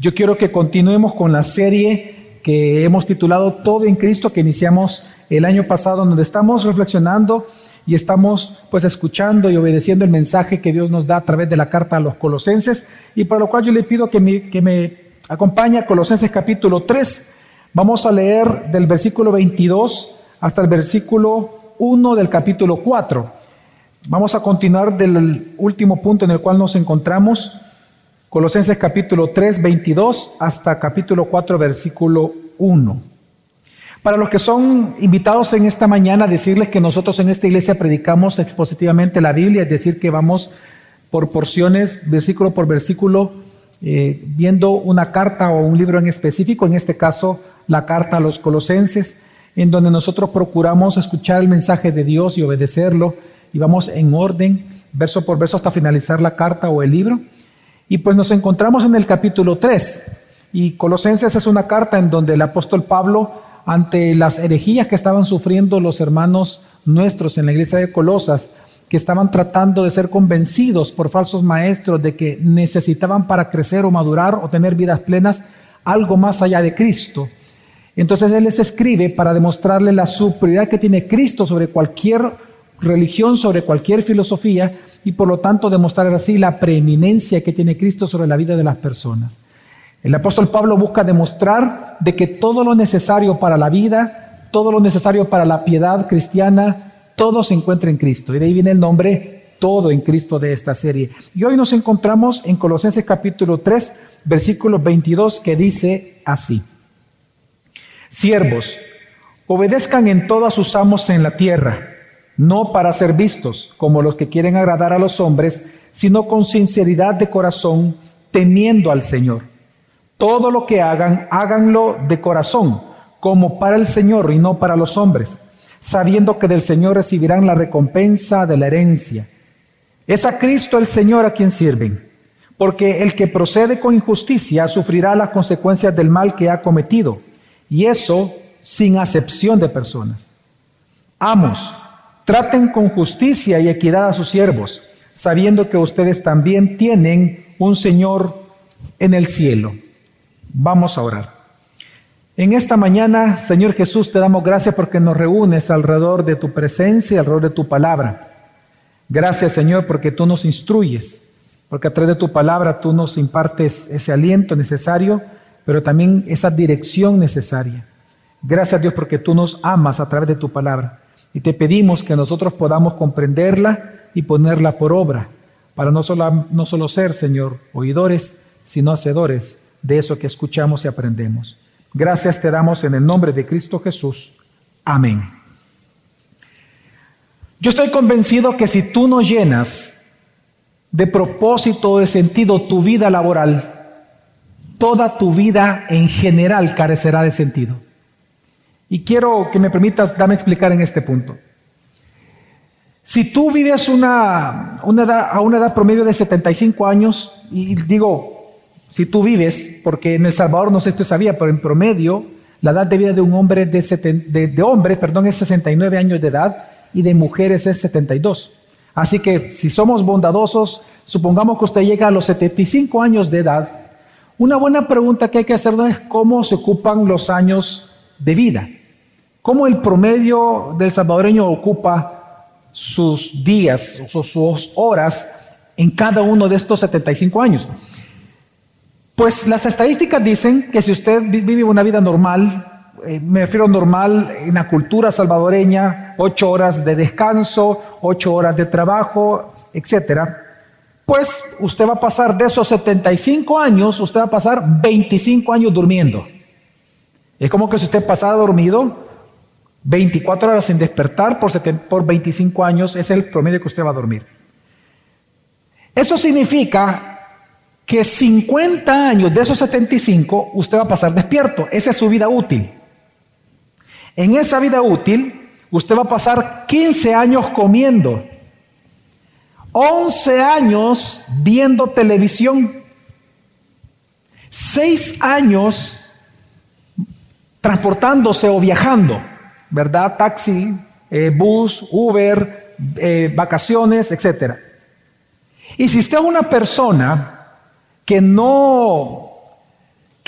Yo quiero que continuemos con la serie que hemos titulado Todo en Cristo, que iniciamos el año pasado, donde estamos reflexionando y estamos pues escuchando y obedeciendo el mensaje que Dios nos da a través de la carta a los colosenses, y por lo cual yo le pido que me, que me acompañe a Colosenses capítulo 3. Vamos a leer del versículo 22 hasta el versículo 1 del capítulo 4. Vamos a continuar del último punto en el cual nos encontramos, Colosenses capítulo 3, 22 hasta capítulo 4, versículo 1. Para los que son invitados en esta mañana, decirles que nosotros en esta iglesia predicamos expositivamente la Biblia, es decir, que vamos por porciones, versículo por versículo, eh, viendo una carta o un libro en específico, en este caso la carta a los colosenses, en donde nosotros procuramos escuchar el mensaje de Dios y obedecerlo y vamos en orden, verso por verso, hasta finalizar la carta o el libro. Y pues nos encontramos en el capítulo 3. Y Colosenses es una carta en donde el apóstol Pablo, ante las herejías que estaban sufriendo los hermanos nuestros en la iglesia de Colosas, que estaban tratando de ser convencidos por falsos maestros de que necesitaban para crecer o madurar o tener vidas plenas algo más allá de Cristo. Entonces Él les escribe para demostrarle la superioridad que tiene Cristo sobre cualquier religión, sobre cualquier filosofía y por lo tanto demostrar así la preeminencia que tiene Cristo sobre la vida de las personas. El apóstol Pablo busca demostrar de que todo lo necesario para la vida, todo lo necesario para la piedad cristiana, todo se encuentra en Cristo. Y de ahí viene el nombre todo en Cristo de esta serie. Y hoy nos encontramos en Colosenses capítulo 3, versículo 22, que dice así. Siervos, obedezcan en todos sus amos en la tierra no para ser vistos como los que quieren agradar a los hombres, sino con sinceridad de corazón, temiendo al Señor. Todo lo que hagan, háganlo de corazón, como para el Señor y no para los hombres, sabiendo que del Señor recibirán la recompensa de la herencia. Es a Cristo el Señor a quien sirven, porque el que procede con injusticia sufrirá las consecuencias del mal que ha cometido, y eso sin acepción de personas. Amos, Traten con justicia y equidad a sus siervos, sabiendo que ustedes también tienen un Señor en el cielo. Vamos a orar. En esta mañana, Señor Jesús, te damos gracias porque nos reúnes alrededor de tu presencia, alrededor de tu palabra. Gracias, Señor, porque tú nos instruyes, porque a través de tu palabra tú nos impartes ese aliento necesario, pero también esa dirección necesaria. Gracias, Dios, porque tú nos amas a través de tu palabra. Y te pedimos que nosotros podamos comprenderla y ponerla por obra, para no solo, no solo ser, Señor, oidores, sino hacedores de eso que escuchamos y aprendemos. Gracias te damos en el nombre de Cristo Jesús. Amén. Yo estoy convencido que si tú no llenas de propósito o de sentido tu vida laboral, toda tu vida en general carecerá de sentido. Y quiero que me permitas, dame explicar en este punto. Si tú vives una, una edad, a una edad promedio de 75 años, y digo, si tú vives, porque en El Salvador no sé si tú sabía, pero en promedio la edad de vida de un hombre de, de, de hombres, perdón, es 69 años de edad y de mujeres es 72. Así que si somos bondadosos, supongamos que usted llega a los 75 años de edad, una buena pregunta que hay que hacer es cómo se ocupan los años de vida. ¿Cómo el promedio del salvadoreño ocupa sus días, o sus horas en cada uno de estos 75 años? Pues las estadísticas dicen que si usted vive una vida normal, eh, me refiero normal en la cultura salvadoreña, ocho horas de descanso, ocho horas de trabajo, etcétera, pues usted va a pasar de esos 75 años, usted va a pasar 25 años durmiendo. Es como que si usted pasara dormido 24 horas sin despertar por, por 25 años es el promedio que usted va a dormir. Eso significa que 50 años de esos 75 usted va a pasar despierto. Esa es su vida útil. En esa vida útil usted va a pasar 15 años comiendo, 11 años viendo televisión, 6 años transportándose o viajando. ¿Verdad? Taxi, eh, bus, Uber, eh, vacaciones, etc. Y si usted es una persona que no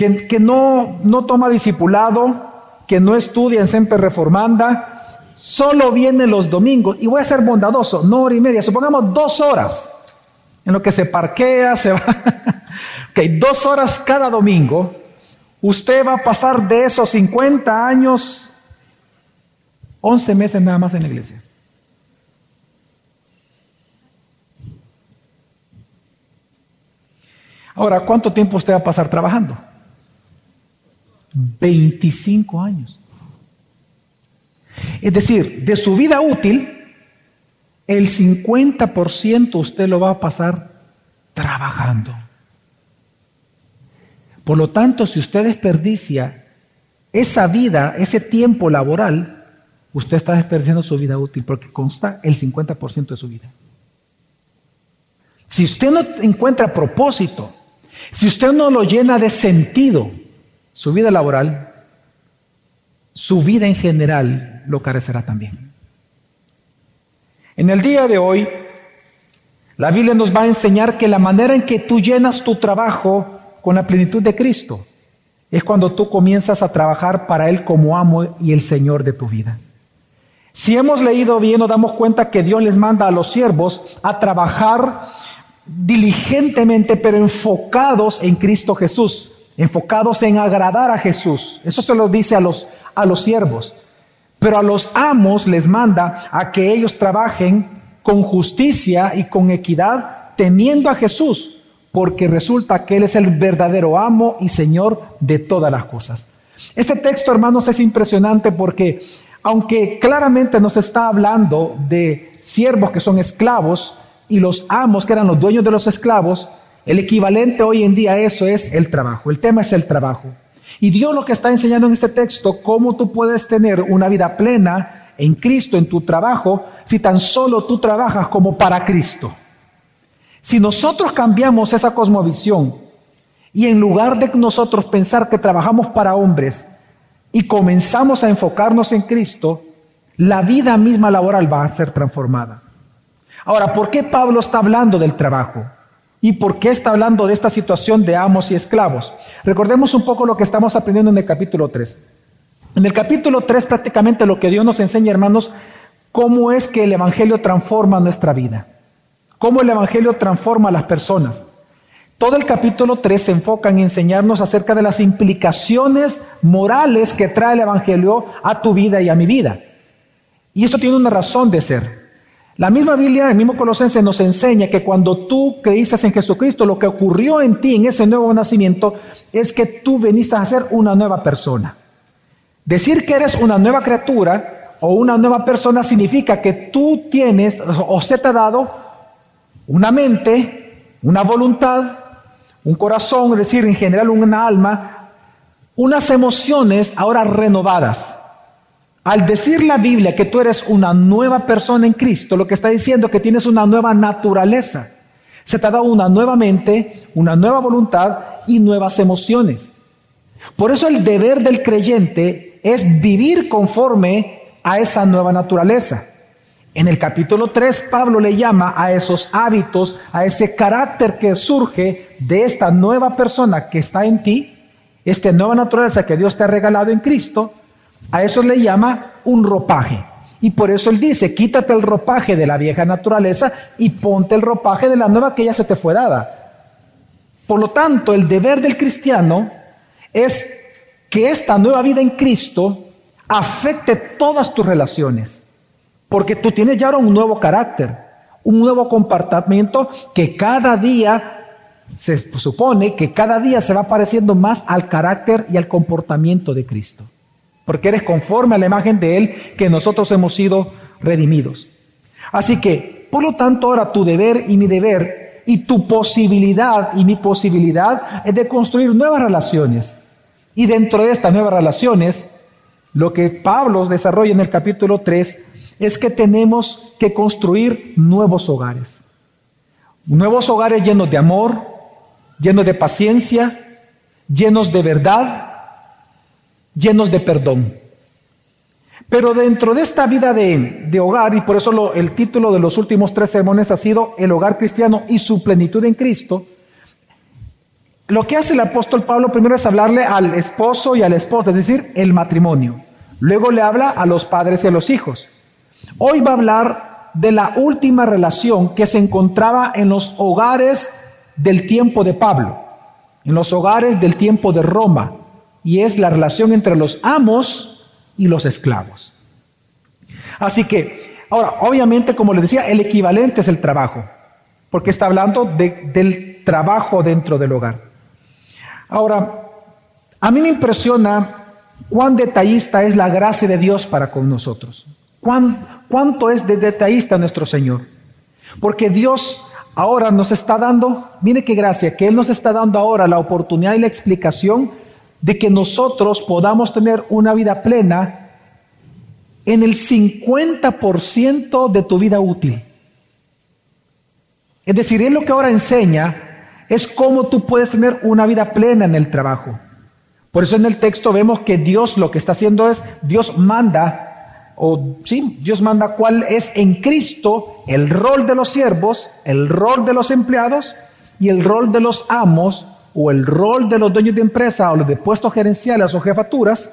que, que no, no toma discipulado, que no estudia en Semper Reformanda, solo viene los domingos, y voy a ser bondadoso, no hora y media, supongamos dos horas, en lo que se parquea, se va, ok, dos horas cada domingo, usted va a pasar de esos 50 años, 11 meses nada más en la iglesia. Ahora, ¿cuánto tiempo usted va a pasar trabajando? 25 años. Es decir, de su vida útil, el 50% usted lo va a pasar trabajando. Por lo tanto, si usted desperdicia esa vida, ese tiempo laboral, usted está desperdiciando su vida útil porque consta el 50% de su vida. Si usted no encuentra propósito, si usted no lo llena de sentido, su vida laboral, su vida en general lo carecerá también. En el día de hoy, la Biblia nos va a enseñar que la manera en que tú llenas tu trabajo con la plenitud de Cristo es cuando tú comienzas a trabajar para Él como amo y el Señor de tu vida. Si hemos leído bien, nos damos cuenta que Dios les manda a los siervos a trabajar diligentemente, pero enfocados en Cristo Jesús, enfocados en agradar a Jesús. Eso se lo dice a los, a los siervos. Pero a los amos les manda a que ellos trabajen con justicia y con equidad, temiendo a Jesús, porque resulta que Él es el verdadero amo y Señor de todas las cosas. Este texto, hermanos, es impresionante porque, aunque claramente nos está hablando de siervos que son esclavos, y los amos, que eran los dueños de los esclavos, el equivalente hoy en día a eso es el trabajo. El tema es el trabajo. Y Dios lo que está enseñando en este texto, cómo tú puedes tener una vida plena en Cristo, en tu trabajo, si tan solo tú trabajas como para Cristo. Si nosotros cambiamos esa cosmovisión y en lugar de nosotros pensar que trabajamos para hombres y comenzamos a enfocarnos en Cristo, la vida misma laboral va a ser transformada. Ahora, ¿por qué Pablo está hablando del trabajo? ¿Y por qué está hablando de esta situación de amos y esclavos? Recordemos un poco lo que estamos aprendiendo en el capítulo 3. En el capítulo 3 prácticamente lo que Dios nos enseña, hermanos, cómo es que el Evangelio transforma nuestra vida, cómo el Evangelio transforma a las personas. Todo el capítulo 3 se enfoca en enseñarnos acerca de las implicaciones morales que trae el Evangelio a tu vida y a mi vida. Y esto tiene una razón de ser. La misma Biblia, el mismo Colosense nos enseña que cuando tú creíste en Jesucristo, lo que ocurrió en ti en ese nuevo nacimiento es que tú veniste a ser una nueva persona. Decir que eres una nueva criatura o una nueva persona significa que tú tienes o se te ha dado una mente, una voluntad, un corazón, es decir, en general una alma, unas emociones ahora renovadas. Al decir la Biblia que tú eres una nueva persona en Cristo, lo que está diciendo es que tienes una nueva naturaleza. Se te ha dado una nueva mente, una nueva voluntad y nuevas emociones. Por eso el deber del creyente es vivir conforme a esa nueva naturaleza. En el capítulo 3, Pablo le llama a esos hábitos, a ese carácter que surge de esta nueva persona que está en ti, esta nueva naturaleza que Dios te ha regalado en Cristo, a eso le llama un ropaje. Y por eso él dice, quítate el ropaje de la vieja naturaleza y ponte el ropaje de la nueva que ya se te fue dada. Por lo tanto, el deber del cristiano es que esta nueva vida en Cristo afecte todas tus relaciones. Porque tú tienes ya ahora un nuevo carácter, un nuevo comportamiento que cada día se supone que cada día se va pareciendo más al carácter y al comportamiento de Cristo porque eres conforme a la imagen de Él que nosotros hemos sido redimidos. Así que, por lo tanto, ahora tu deber y mi deber y tu posibilidad y mi posibilidad es de construir nuevas relaciones. Y dentro de estas nuevas relaciones, lo que Pablo desarrolla en el capítulo 3 es que tenemos que construir nuevos hogares. Nuevos hogares llenos de amor, llenos de paciencia, llenos de verdad, llenos de perdón. Pero dentro de esta vida de, hogar, y por eso el título de los últimos tres sermones ha sido El hogar cristiano y su plenitud en Cristo, lo que hace el apóstol Pablo primero es hablarle al esposo y al esposo, es decir, el matrimonio. Luego le habla a los padres y a los hijos. Hoy va a hablar de la última relación que se encontraba en los hogares del tiempo de Pablo, en los hogares del tiempo de Roma, y es la relación entre los amos y los esclavos. Así que, ahora, obviamente, como les decía, el equivalente es el trabajo, porque está hablando del trabajo dentro del hogar. Ahora, a mí me impresiona cuán detallista es la gracia de Dios para con nosotros. ¿Cuánto es de detallista nuestro Señor? Porque Dios ahora nos está dando, mire qué gracia, que Él nos está dando ahora la oportunidad y la explicación de que nosotros podamos tener una vida plena en el 50% de tu vida útil. Es decir, Él lo que ahora enseña es cómo tú puedes tener una vida plena en el trabajo. Por eso en el texto vemos que Dios lo que está haciendo es, Dios manda, o sí, Dios manda cuál es en Cristo el rol de los siervos, el rol de los empleados y el rol de los amos o el rol de los dueños de empresa o los de puestos gerenciales o jefaturas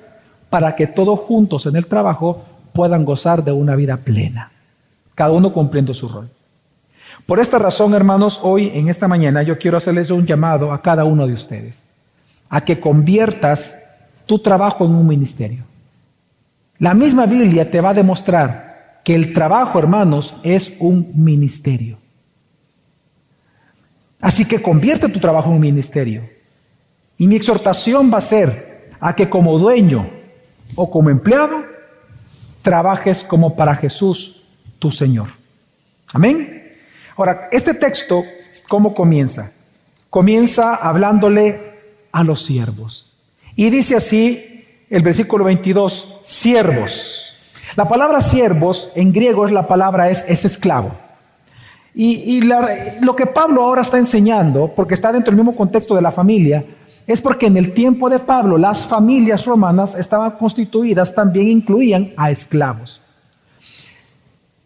para que todos juntos en el trabajo puedan gozar de una vida plena, cada uno cumpliendo su rol. Por esta razón, hermanos, hoy en esta mañana yo quiero hacerles un llamado a cada uno de ustedes, a que conviertas tu trabajo en un ministerio. La misma Biblia te va a demostrar que el trabajo, hermanos, es un ministerio. Así que convierte tu trabajo en un ministerio. Y mi exhortación va a ser a que como dueño o como empleado, trabajes como para Jesús, tu Señor. Amén. Ahora, este texto, ¿cómo comienza? Comienza hablándole a los siervos. Y dice así el versículo 22, siervos. La palabra siervos en griego es la palabra es, es esclavo. Y, lo que Pablo ahora está enseñando, porque está dentro del mismo contexto de la familia, es porque en el tiempo de Pablo las familias romanas estaban constituidas, también incluían a esclavos.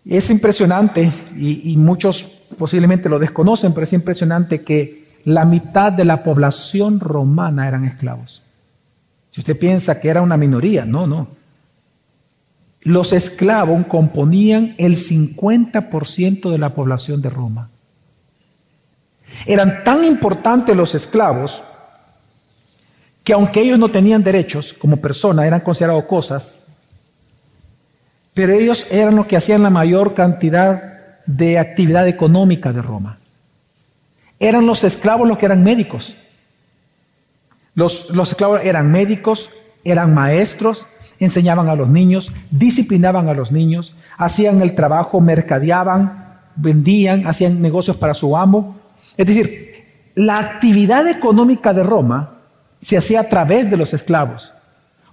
Es impresionante y, y muchos posiblemente lo desconocen, pero es impresionante que la mitad de la población romana eran esclavos. Si usted piensa que era una minoría, no, no. Los esclavos componían el 50% de la población de Roma. Eran tan importantes los esclavos que aunque ellos no tenían derechos como personas, eran considerados cosas, pero ellos eran los que hacían la mayor cantidad de actividad económica de Roma. Eran los esclavos los que eran médicos. Los, esclavos eran médicos, eran maestros, enseñaban a los niños, disciplinaban a los niños, hacían el trabajo, mercadeaban, vendían, hacían negocios para su amo. Es decir, la actividad económica de Roma se hacía a través de los esclavos.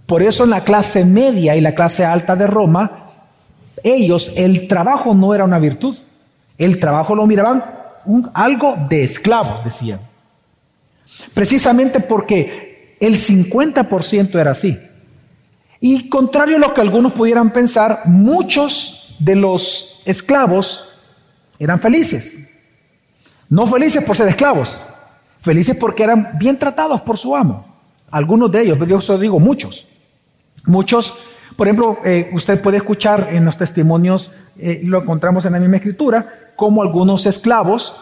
Por eso en la clase media y la clase alta de Roma ellos el trabajo no era una virtud, el trabajo lo miraban un, algo de esclavo, decían. Precisamente porque el 50% era así. Y contrario a lo que algunos pudieran pensar, muchos de los esclavos eran felices. No felices por ser esclavos, felices porque eran bien tratados por su amo. Algunos de ellos, yo digo muchos. Muchos por ejemplo, eh, usted puede escuchar en los testimonios, eh, lo encontramos en la misma escritura, cómo algunos esclavos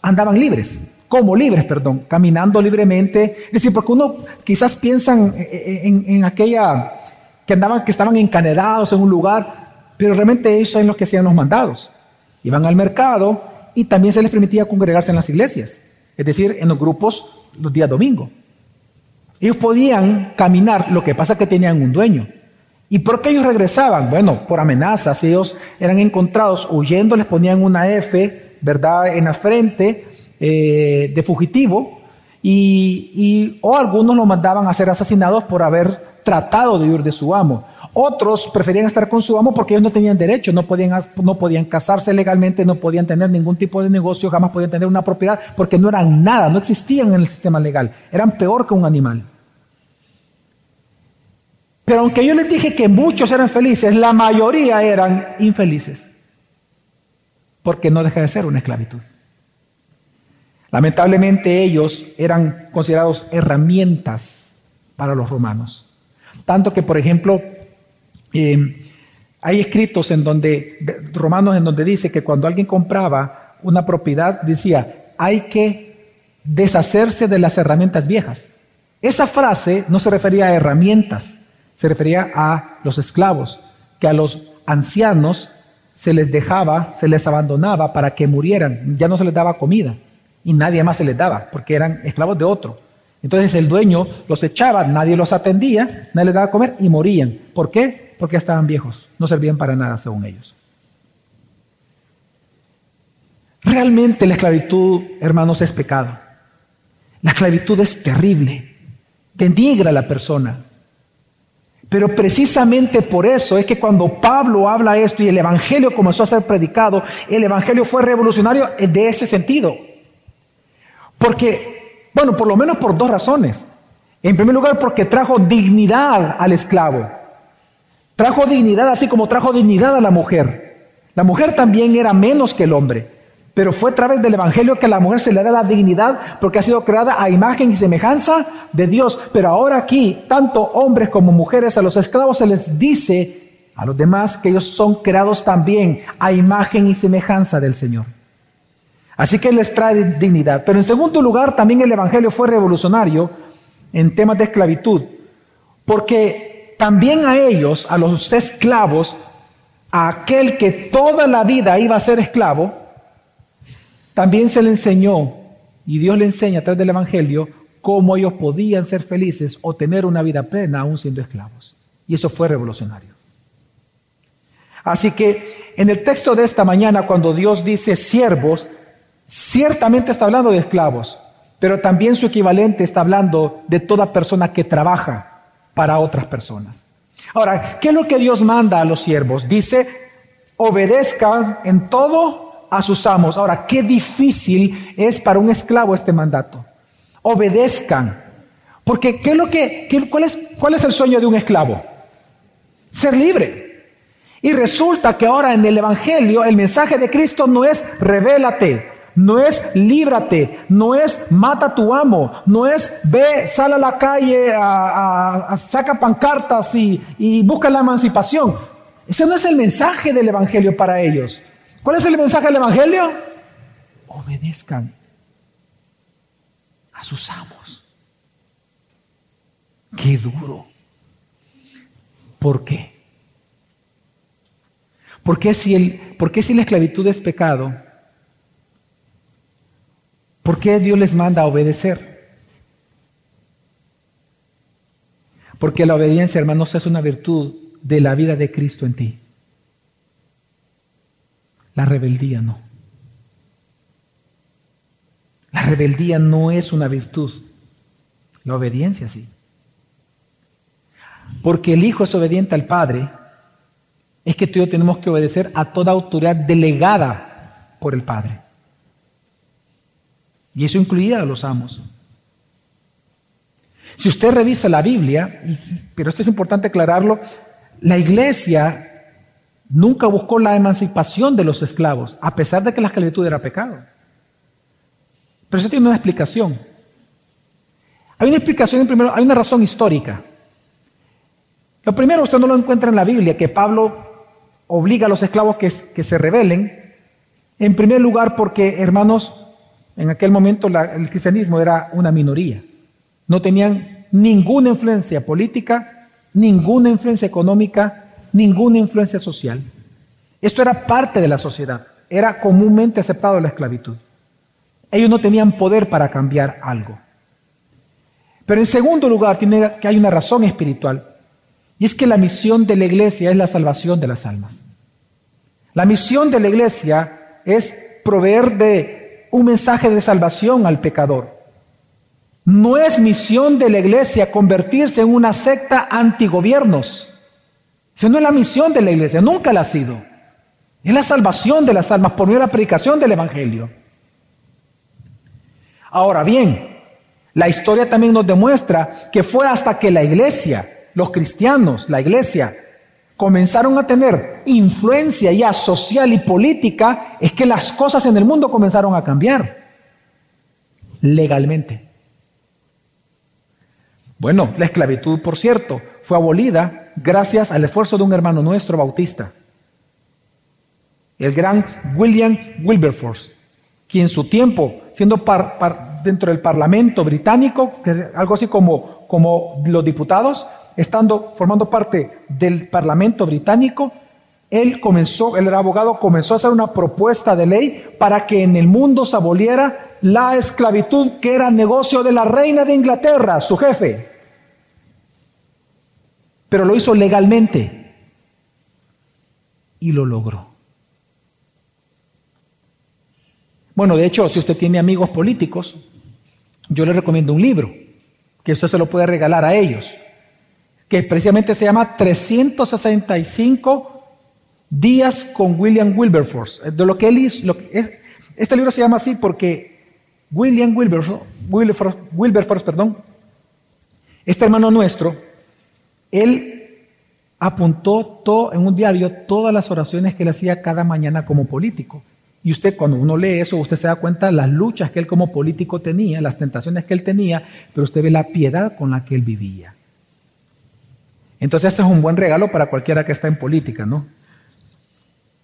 andaban libres, como libres, perdón, caminando libremente. Es decir, porque uno quizás piensan en, aquella que andaban, que estaban encanedados en un lugar, pero realmente ellos son los que hacían los mandados. Iban al mercado y también se les permitía congregarse en las iglesias, es decir, en los grupos los días domingo. Ellos podían caminar, lo que pasa es que tenían un dueño. ¿Y por qué ellos regresaban? Bueno, por amenazas. Ellos eran encontrados huyendo, les ponían una F, ¿verdad?, en la frente eh, de fugitivo. Y, o algunos los mandaban a ser asesinados por haber tratado de huir de su amo. Otros preferían estar con su amo porque ellos no tenían derecho, no podían, no podían casarse legalmente, no podían tener ningún tipo de negocio, jamás podían tener una propiedad porque no eran nada, no existían en el sistema legal, eran peor que un animal. Pero aunque yo les dije que muchos eran felices, la mayoría eran infelices. Porque no deja de ser una esclavitud. Lamentablemente ellos eran considerados herramientas para los romanos. Tanto que, por ejemplo, eh, hay escritos en donde, romanos en donde dice que cuando alguien compraba una propiedad, decía, hay que deshacerse de las herramientas viejas. Esa frase no se refería a herramientas, se refería a los esclavos, que a los ancianos se les dejaba, se les abandonaba para que murieran, ya no se les daba comida y nadie más se les daba, porque eran esclavos de otro. Entonces el dueño los echaba, nadie los atendía, nadie les daba comer y morían. ¿Por qué? Porque estaban viejos, no servían para nada según ellos. Realmente la esclavitud, hermanos, es pecado. La esclavitud es terrible, denigra a la persona. Pero precisamente por eso es que cuando Pablo habla esto y el Evangelio comenzó a ser predicado, el Evangelio fue revolucionario de ese sentido. Porque, bueno, por lo menos por dos razones. En primer lugar, porque trajo dignidad al esclavo. Trajo dignidad así como trajo dignidad a la mujer. La mujer también era menos que el hombre. Pero fue a través del Evangelio que a la mujer se le da la dignidad porque ha sido creada a imagen y semejanza de Dios. Pero ahora aquí, tanto hombres como mujeres, a los esclavos se les dice a los demás que ellos son creados también a imagen y semejanza del Señor. Así que les trae dignidad. Pero en segundo lugar, también el Evangelio fue revolucionario en temas de esclavitud, porque también a ellos, a los esclavos, a aquel que toda la vida iba a ser esclavo, también se le enseñó, y Dios le enseña a través del Evangelio, cómo ellos podían ser felices o tener una vida plena aún siendo esclavos. Y eso fue revolucionario. Así que en el texto de esta mañana, cuando Dios dice siervos, Ciertamente está hablando de esclavos, pero también su equivalente está hablando de toda persona que trabaja para otras personas. Ahora, ¿qué es lo que Dios manda a los siervos? Dice, obedezcan en todo a sus amos. Ahora, qué difícil es para un esclavo este mandato. Obedezcan. Porque, ¿qué es lo que, cuál, es, ¿cuál es el sueño de un esclavo? Ser libre. Y resulta que ahora en el Evangelio el mensaje de Cristo no es revélate, no es líbrate, no es mata tu amo, no es ve, sal a la calle, a, saca pancartas y, y busca la emancipación. Ese no es el mensaje del Evangelio para ellos. ¿Cuál es el mensaje del Evangelio? Obedezcan a sus amos. Qué duro. ¿Por qué? ¿Por qué si, el, por qué si la esclavitud es pecado? ¿Por qué Dios les manda a obedecer? Porque la obediencia, hermanos, es una virtud de la vida de Cristo en ti. La rebeldía no. La rebeldía no es una virtud. La obediencia sí. Porque el Hijo es obediente al Padre, es que tú y yo tenemos que obedecer a toda autoridad delegada por el Padre. Y eso incluía a los amos. Si usted revisa la Biblia, pero esto es importante aclararlo, la iglesia nunca buscó la emancipación de los esclavos, a pesar de que la esclavitud era pecado. Pero eso tiene una explicación. Hay una explicación, primero, hay una razón histórica. Lo primero, usted no lo encuentra en la Biblia, que Pablo obliga a los esclavos que, que se rebelen. En primer lugar, porque, hermanos, en aquel momento el cristianismo era una minoría. No tenían ninguna influencia política, ninguna influencia económica, ninguna influencia social. Esto era parte de la sociedad. Era comúnmente aceptado la esclavitud. Ellos no tenían poder para cambiar algo. Pero en segundo lugar, tiene que hay una razón espiritual. Y es que la misión de la iglesia es la salvación de las almas. La misión de la iglesia es proveer de un mensaje de salvación al pecador. No es misión de la iglesia convertirse en una secta antigobiernos. Esa no es la misión de la iglesia, nunca la ha sido. Es la salvación de las almas por medio de la predicación del Evangelio. Ahora bien, la historia también nos demuestra que fue hasta que la iglesia, los cristianos, la iglesia, comenzaron a tener influencia ya social y política, es que las cosas en el mundo comenzaron a cambiar. legalmente. Bueno, la esclavitud, por cierto, fue abolida gracias al esfuerzo de un hermano nuestro bautista, el gran William Wilberforce, quien en su tiempo, siendo dentro del Parlamento británico, algo así como, como los diputados, estando formando parte del Parlamento británico, él comenzó, él era abogado, comenzó a hacer una propuesta de ley para que en el mundo se aboliera la esclavitud, que era negocio de la reina de Inglaterra, su jefe. Pero lo hizo legalmente y lo logró. Bueno, de hecho, si usted tiene amigos políticos, yo le recomiendo un libro, que usted se lo puede regalar a ellos, que precisamente se llama 365 días con William Wilberforce. De lo que él lo este libro se llama así porque William Wilberforce, Wilberforce, Wilberforce, perdón, este hermano nuestro, él apuntó todo, en un diario todas las oraciones que él hacía cada mañana como político. Y usted cuando uno lee eso, usted se da cuenta de las luchas que él como político tenía, las tentaciones que él tenía, pero usted ve la piedad con la que él vivía. Entonces ese es un buen regalo para cualquiera que está en política, ¿no?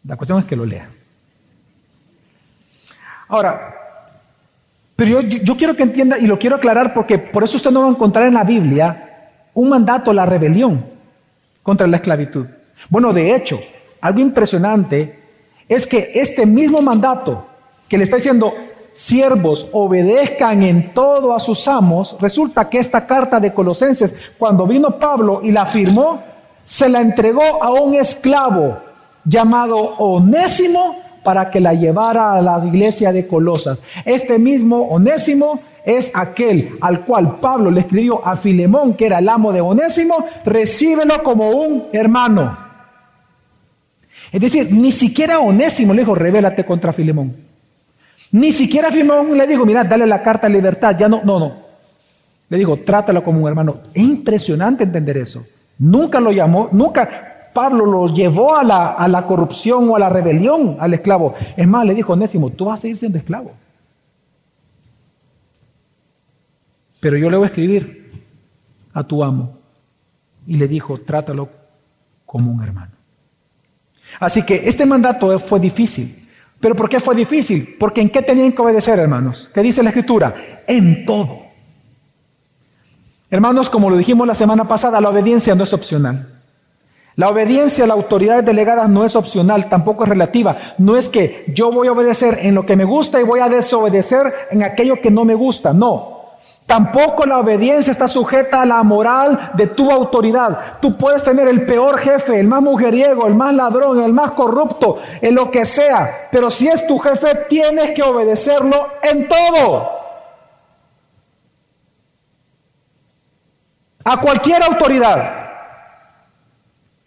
La cuestión es que lo lea. Ahora, pero yo, quiero que entienda y lo quiero aclarar porque por eso usted no va a encontrar en la Biblia un mandato a la rebelión contra la esclavitud. Bueno, de hecho, algo impresionante es que este mismo mandato que le está diciendo, siervos, obedezcan en todo a sus amos, resulta que esta carta de Colosenses, cuando vino Pablo y la firmó, se la entregó a un esclavo llamado Onésimo para que la llevara a la iglesia de Colosas. Este mismo Onésimo es aquel al cual Pablo le escribió a Filemón, que era el amo de Onésimo, recíbelo como un hermano. Es decir, ni siquiera Onésimo le dijo, revélate contra Filemón. Ni siquiera Filemón le dijo, mira, dale la carta de libertad. Ya no, no, no. Le dijo, trátalo como un hermano. Es impresionante entender eso. Nunca lo llamó, nunca Pablo lo llevó a la, a la corrupción o a la rebelión al esclavo. Es más, le dijo Onésimo, tú vas a seguir siendo esclavo. Pero yo le voy a escribir a tu amo. Y le dijo, trátalo como un hermano. Así que este mandato fue difícil. ¿Pero por qué fue difícil? Porque en qué tenían que obedecer, hermanos. ¿Qué dice la escritura? En todo. Hermanos, como lo dijimos la semana pasada, la obediencia no es opcional. La obediencia a las autoridades delegadas no es opcional, tampoco es relativa. No es que yo voy a obedecer en lo que me gusta y voy a desobedecer en aquello que no me gusta. No. Tampoco la obediencia está sujeta a la moral de tu autoridad. Tú puedes tener el peor jefe, el más mujeriego, el más ladrón, el más corrupto, en lo que sea. Pero si es tu jefe, tienes que obedecerlo en todo. A cualquier autoridad.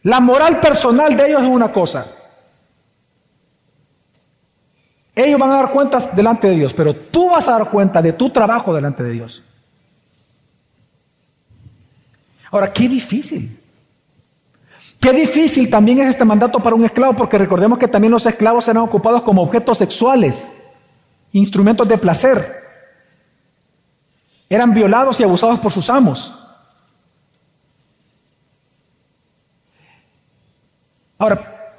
La moral personal de ellos es una cosa. Ellos van a dar cuentas delante de Dios, pero tú vas a dar cuenta de tu trabajo delante de Dios. Ahora, qué difícil. Qué difícil también es este mandato para un esclavo, porque recordemos que también los esclavos eran ocupados como objetos sexuales, instrumentos de placer. Eran violados y abusados por sus amos. Ahora,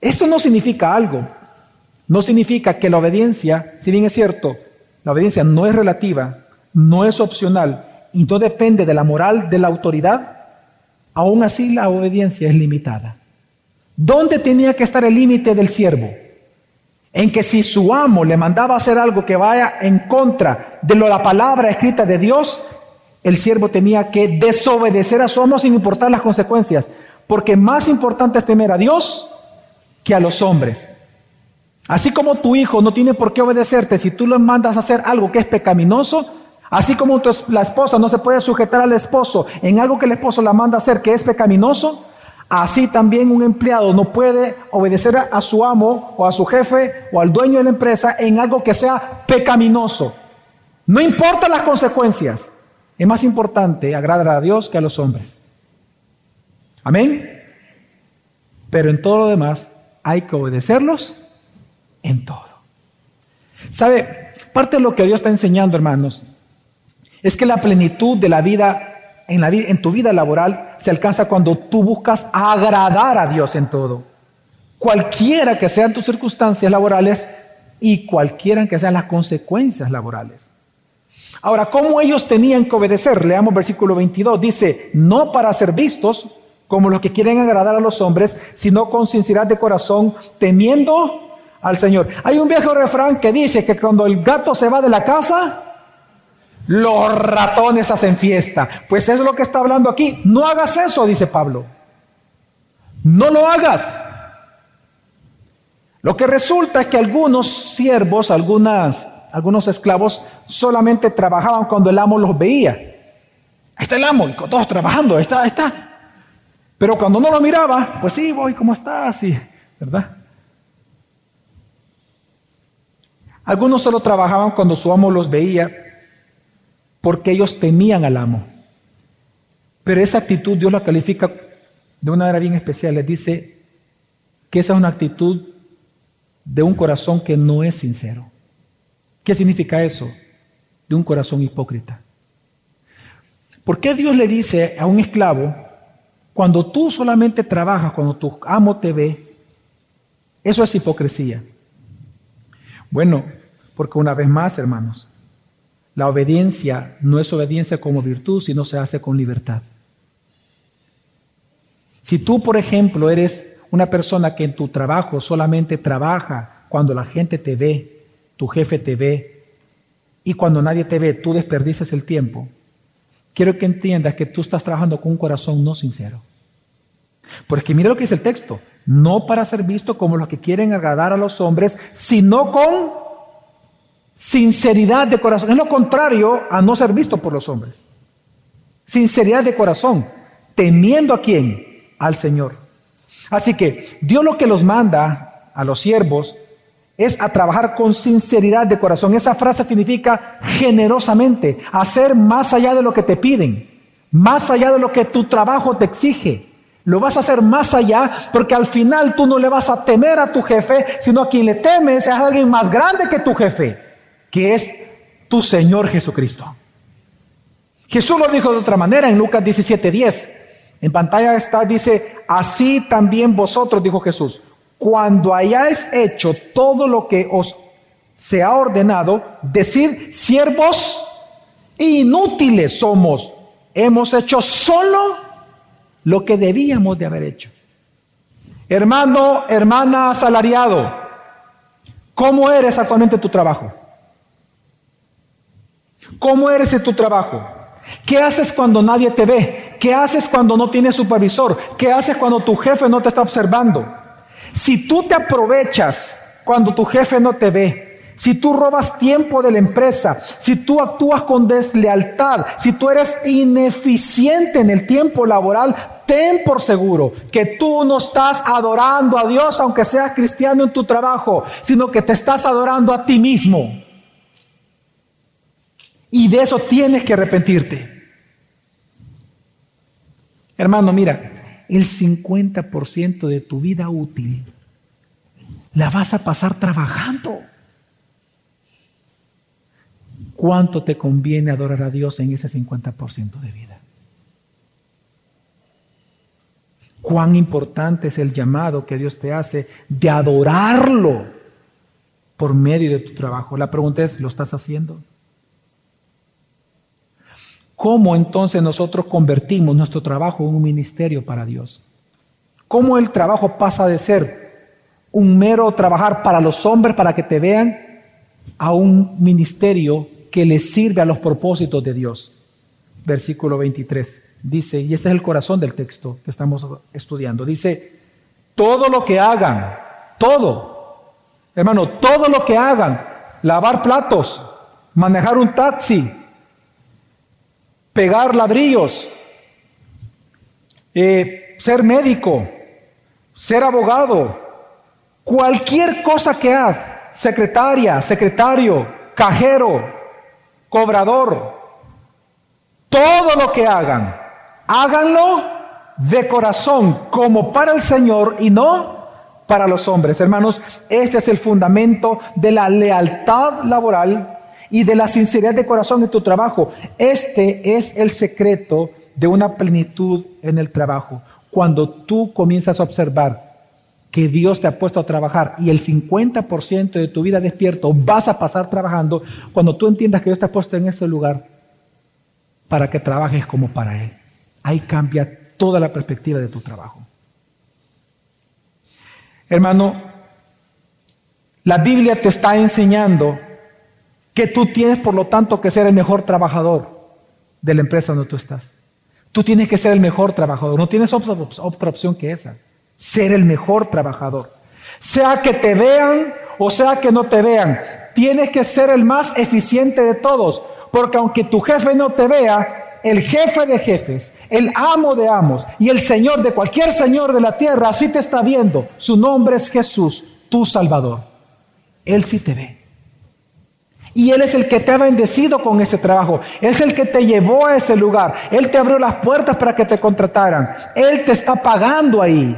esto no significa algo. No significa que la obediencia, si bien es cierto, la obediencia no es relativa, no es opcional, y no depende de la moral de la autoridad, aún así la obediencia es limitada. ¿Dónde tenía que estar el límite del siervo? En que si su amo le mandaba hacer algo que vaya en contra de la palabra escrita de Dios, el siervo tenía que desobedecer a su amo sin importar las consecuencias, porque más importante es temer a Dios que a los hombres. Así como tu hijo no tiene por qué obedecerte si tú le mandas a hacer algo que es pecaminoso, Así como la esposa no se puede sujetar al esposo en algo que el esposo la manda a hacer que es pecaminoso, así también un empleado no puede obedecer a su amo o a su jefe o al dueño de la empresa en algo que sea pecaminoso. No importa las consecuencias, es más importante agradar a Dios que a los hombres. Amén. Pero en todo lo demás hay que obedecerlos en todo. ¿Sabe? parte de lo que Dios está enseñando, hermanos, es que la plenitud de la vida en, la, en tu vida laboral se alcanza cuando tú buscas agradar a Dios en todo. Cualquiera que sean tus circunstancias laborales y cualquiera que sean las consecuencias laborales. Ahora, ¿cómo ellos tenían que obedecer? Leamos versículo 22. Dice, no para ser vistos como los que quieren agradar a los hombres, sino con sinceridad de corazón, temiendo al Señor. Hay un viejo refrán que dice que cuando el gato se va de la casa, los ratones hacen fiesta. Pues es lo que está hablando aquí. No hagas eso, dice Pablo. No lo hagas. Lo que resulta es que algunos siervos, algunas, algunos esclavos, solamente trabajaban cuando el amo los veía. Ahí está el amo, todos trabajando, ahí está, ahí está. Pero cuando no lo miraba, pues sí, voy, ¿cómo estás? Y, ¿verdad? Algunos solo trabajaban cuando su amo los veía porque ellos temían al amo. Pero esa actitud Dios la califica de una manera bien especial. Les dice que esa es una actitud de un corazón que no es sincero. ¿Qué significa eso? De un corazón hipócrita. ¿Por qué Dios le dice a un esclavo, cuando tú solamente trabajas, cuando tu amo te ve, eso es hipocresía? Bueno, porque una vez más, hermanos, la obediencia no es obediencia como virtud, sino se hace con libertad. Si tú, por ejemplo, eres una persona que en tu trabajo solamente trabaja cuando la gente te ve, tu jefe te ve, y cuando nadie te ve, tú desperdicias el tiempo, quiero que entiendas que tú estás trabajando con un corazón no sincero. Porque mira lo que dice el texto, no para ser visto como los que quieren agradar a los hombres, sino con sinceridad de corazón. Es lo contrario a no ser visto por los hombres. Sinceridad de corazón, temiendo a quién? Al Señor. Así que Dios lo que los manda a los siervos es a trabajar con sinceridad de corazón. Esa frase significa generosamente, hacer más allá de lo que te piden, más allá de lo que tu trabajo te exige. Lo vas a hacer más allá porque al final tú no le vas a temer a tu jefe, sino a quien le temes es alguien más grande que tu jefe, que es tu Señor Jesucristo. Jesús lo dijo de otra manera en Lucas 17:10. En pantalla está, dice, así también vosotros, dijo Jesús, cuando hayáis hecho todo lo que os se ha ordenado, decir, siervos inútiles somos, hemos hecho solo lo que debíamos de haber hecho. Hermano, hermana asalariado, ¿cómo eres actualmente tu trabajo? ¿Cómo eres en tu trabajo? ¿Qué haces cuando nadie te ve? ¿Qué haces cuando no tienes supervisor? ¿Qué haces cuando tu jefe no te está observando? Si tú te aprovechas cuando tu jefe no te ve, si tú robas tiempo de la empresa, si tú actúas con deslealtad, si tú eres ineficiente en el tiempo laboral, ten por seguro que tú no estás adorando a Dios aunque seas cristiano en tu trabajo, sino que te estás adorando a ti mismo. Y de eso tienes que arrepentirte. Hermano, mira, el 50% de tu vida útil la vas a pasar trabajando. ¿Cuánto te conviene adorar a Dios en ese 50% de vida? Cuán importante es el llamado que Dios te hace de adorarlo por medio de tu trabajo. La pregunta es, ¿lo estás haciendo? ¿Cómo entonces nosotros convertimos nuestro trabajo en un ministerio para Dios? ¿Cómo el trabajo pasa de ser un mero trabajar para los hombres, para que te vean, a un ministerio que les sirve a los propósitos de Dios? Versículo 23 dice, y este es el corazón del texto que estamos estudiando, dice, todo lo que hagan, todo, hermano, todo lo que hagan, lavar platos, manejar un taxi, pegar ladrillos, eh, ser médico, ser abogado, cualquier cosa que haga, secretaria, secretario, cajero, cobrador, todo lo que hagan, háganlo de corazón como para el Señor y no para los hombres. Hermanos, este es el fundamento de la lealtad laboral y de la sinceridad de corazón en tu trabajo. Este es el secreto de una plenitud en el trabajo. Cuando tú comienzas a observar que Dios te ha puesto a trabajar y el 50% de tu vida despierto vas a pasar trabajando, cuando tú entiendas que Dios te ha puesto en ese lugar para que trabajes como para Él, ahí cambia toda la perspectiva de tu trabajo. Hermano, la Biblia te está enseñando que tú tienes por lo tanto que ser el mejor trabajador de la empresa donde tú estás. Tú tienes que ser el mejor trabajador, no tienes otra, opción que esa, ser el mejor trabajador. Sea que te vean o sea que no te vean, tienes que ser el más eficiente de todos, porque aunque tu jefe no te vea, el jefe de jefes, el amo de amos y el Señor de cualquier Señor de la tierra, así te está viendo. Su nombre es Jesús, tu Salvador. Él sí te ve. Y Él es el que te ha bendecido con ese trabajo. Él es el que te llevó a ese lugar. Él te abrió las puertas para que te contrataran. Él te está pagando ahí.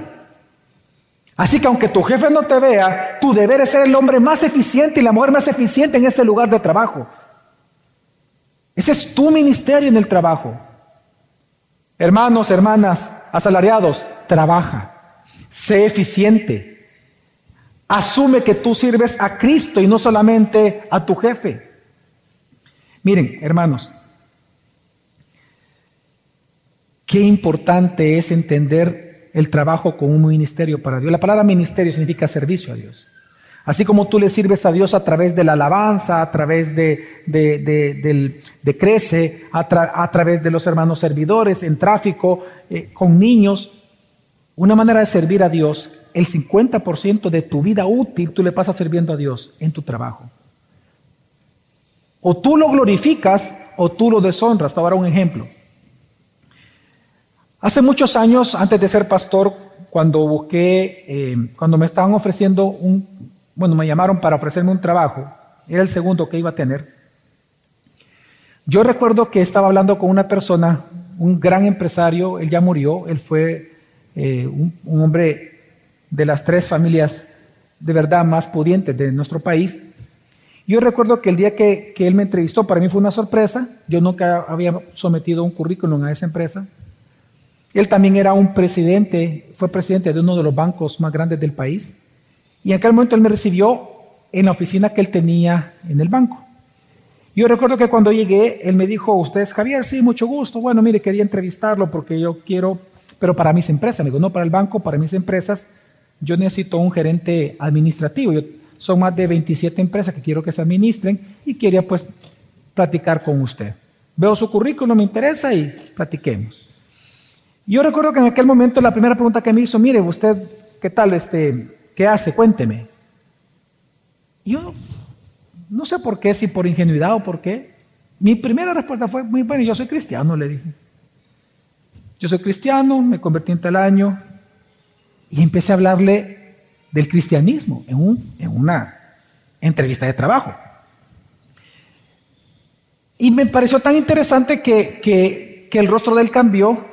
Así que aunque tu jefe no te vea, tu deber es ser el hombre más eficiente y la mujer más eficiente en ese lugar de trabajo. Ese es tu ministerio en el trabajo. Hermanos, hermanas, asalariados, trabaja. Sé eficiente. Asume que tú sirves a Cristo y no solamente a tu jefe. Miren, hermanos, qué importante es entender el trabajo como un ministerio para Dios. La palabra ministerio significa servicio a Dios. Así como tú le sirves a Dios a través de la alabanza, a través de, de, Crece, a, través de los hermanos servidores, en tráfico, eh, con niños. Una manera de servir a Dios, el 50% de tu vida útil tú le pasas sirviendo a Dios en tu trabajo. O tú lo glorificas o tú lo deshonras. Te voy a dar un ejemplo. Hace muchos años, antes de ser pastor, cuando busqué, eh, cuando me estaban ofreciendo un bueno, me llamaron para ofrecerme un trabajo, era el segundo que iba a tener. Yo recuerdo que estaba hablando con una persona, un gran empresario, él ya murió, él fue eh, un, hombre de las tres familias de verdad más pudientes de nuestro país. Yo recuerdo que el día que, él me entrevistó, para mí fue una sorpresa, yo nunca había sometido un currículum a esa empresa. Él también era un presidente, fue presidente de uno de los bancos más grandes del país. Y en aquel momento él me recibió en la oficina que él tenía en el banco. Yo recuerdo que cuando llegué, él me dijo, ¿usted es Javier? Sí, mucho gusto. Bueno, mire, quería entrevistarlo porque yo quiero, pero para mis empresas, digo, no para el banco, para mis empresas, yo necesito un gerente administrativo. Yo, son más de 27 empresas que quiero que se administren y quería pues platicar con usted. Veo su currículum, me interesa y platiquemos. Yo recuerdo que en aquel momento la primera pregunta que me hizo, mire, usted, ¿qué tal? Este, ¿Qué hace? Cuénteme. Yo no sé por qué, si por ingenuidad o por qué. Mi primera respuesta fue muy buena, yo soy cristiano, le dije. Yo soy cristiano, me convertí en tal año y empecé a hablarle del cristianismo en, un, en una entrevista de trabajo. Y me pareció tan interesante que el rostro de él cambió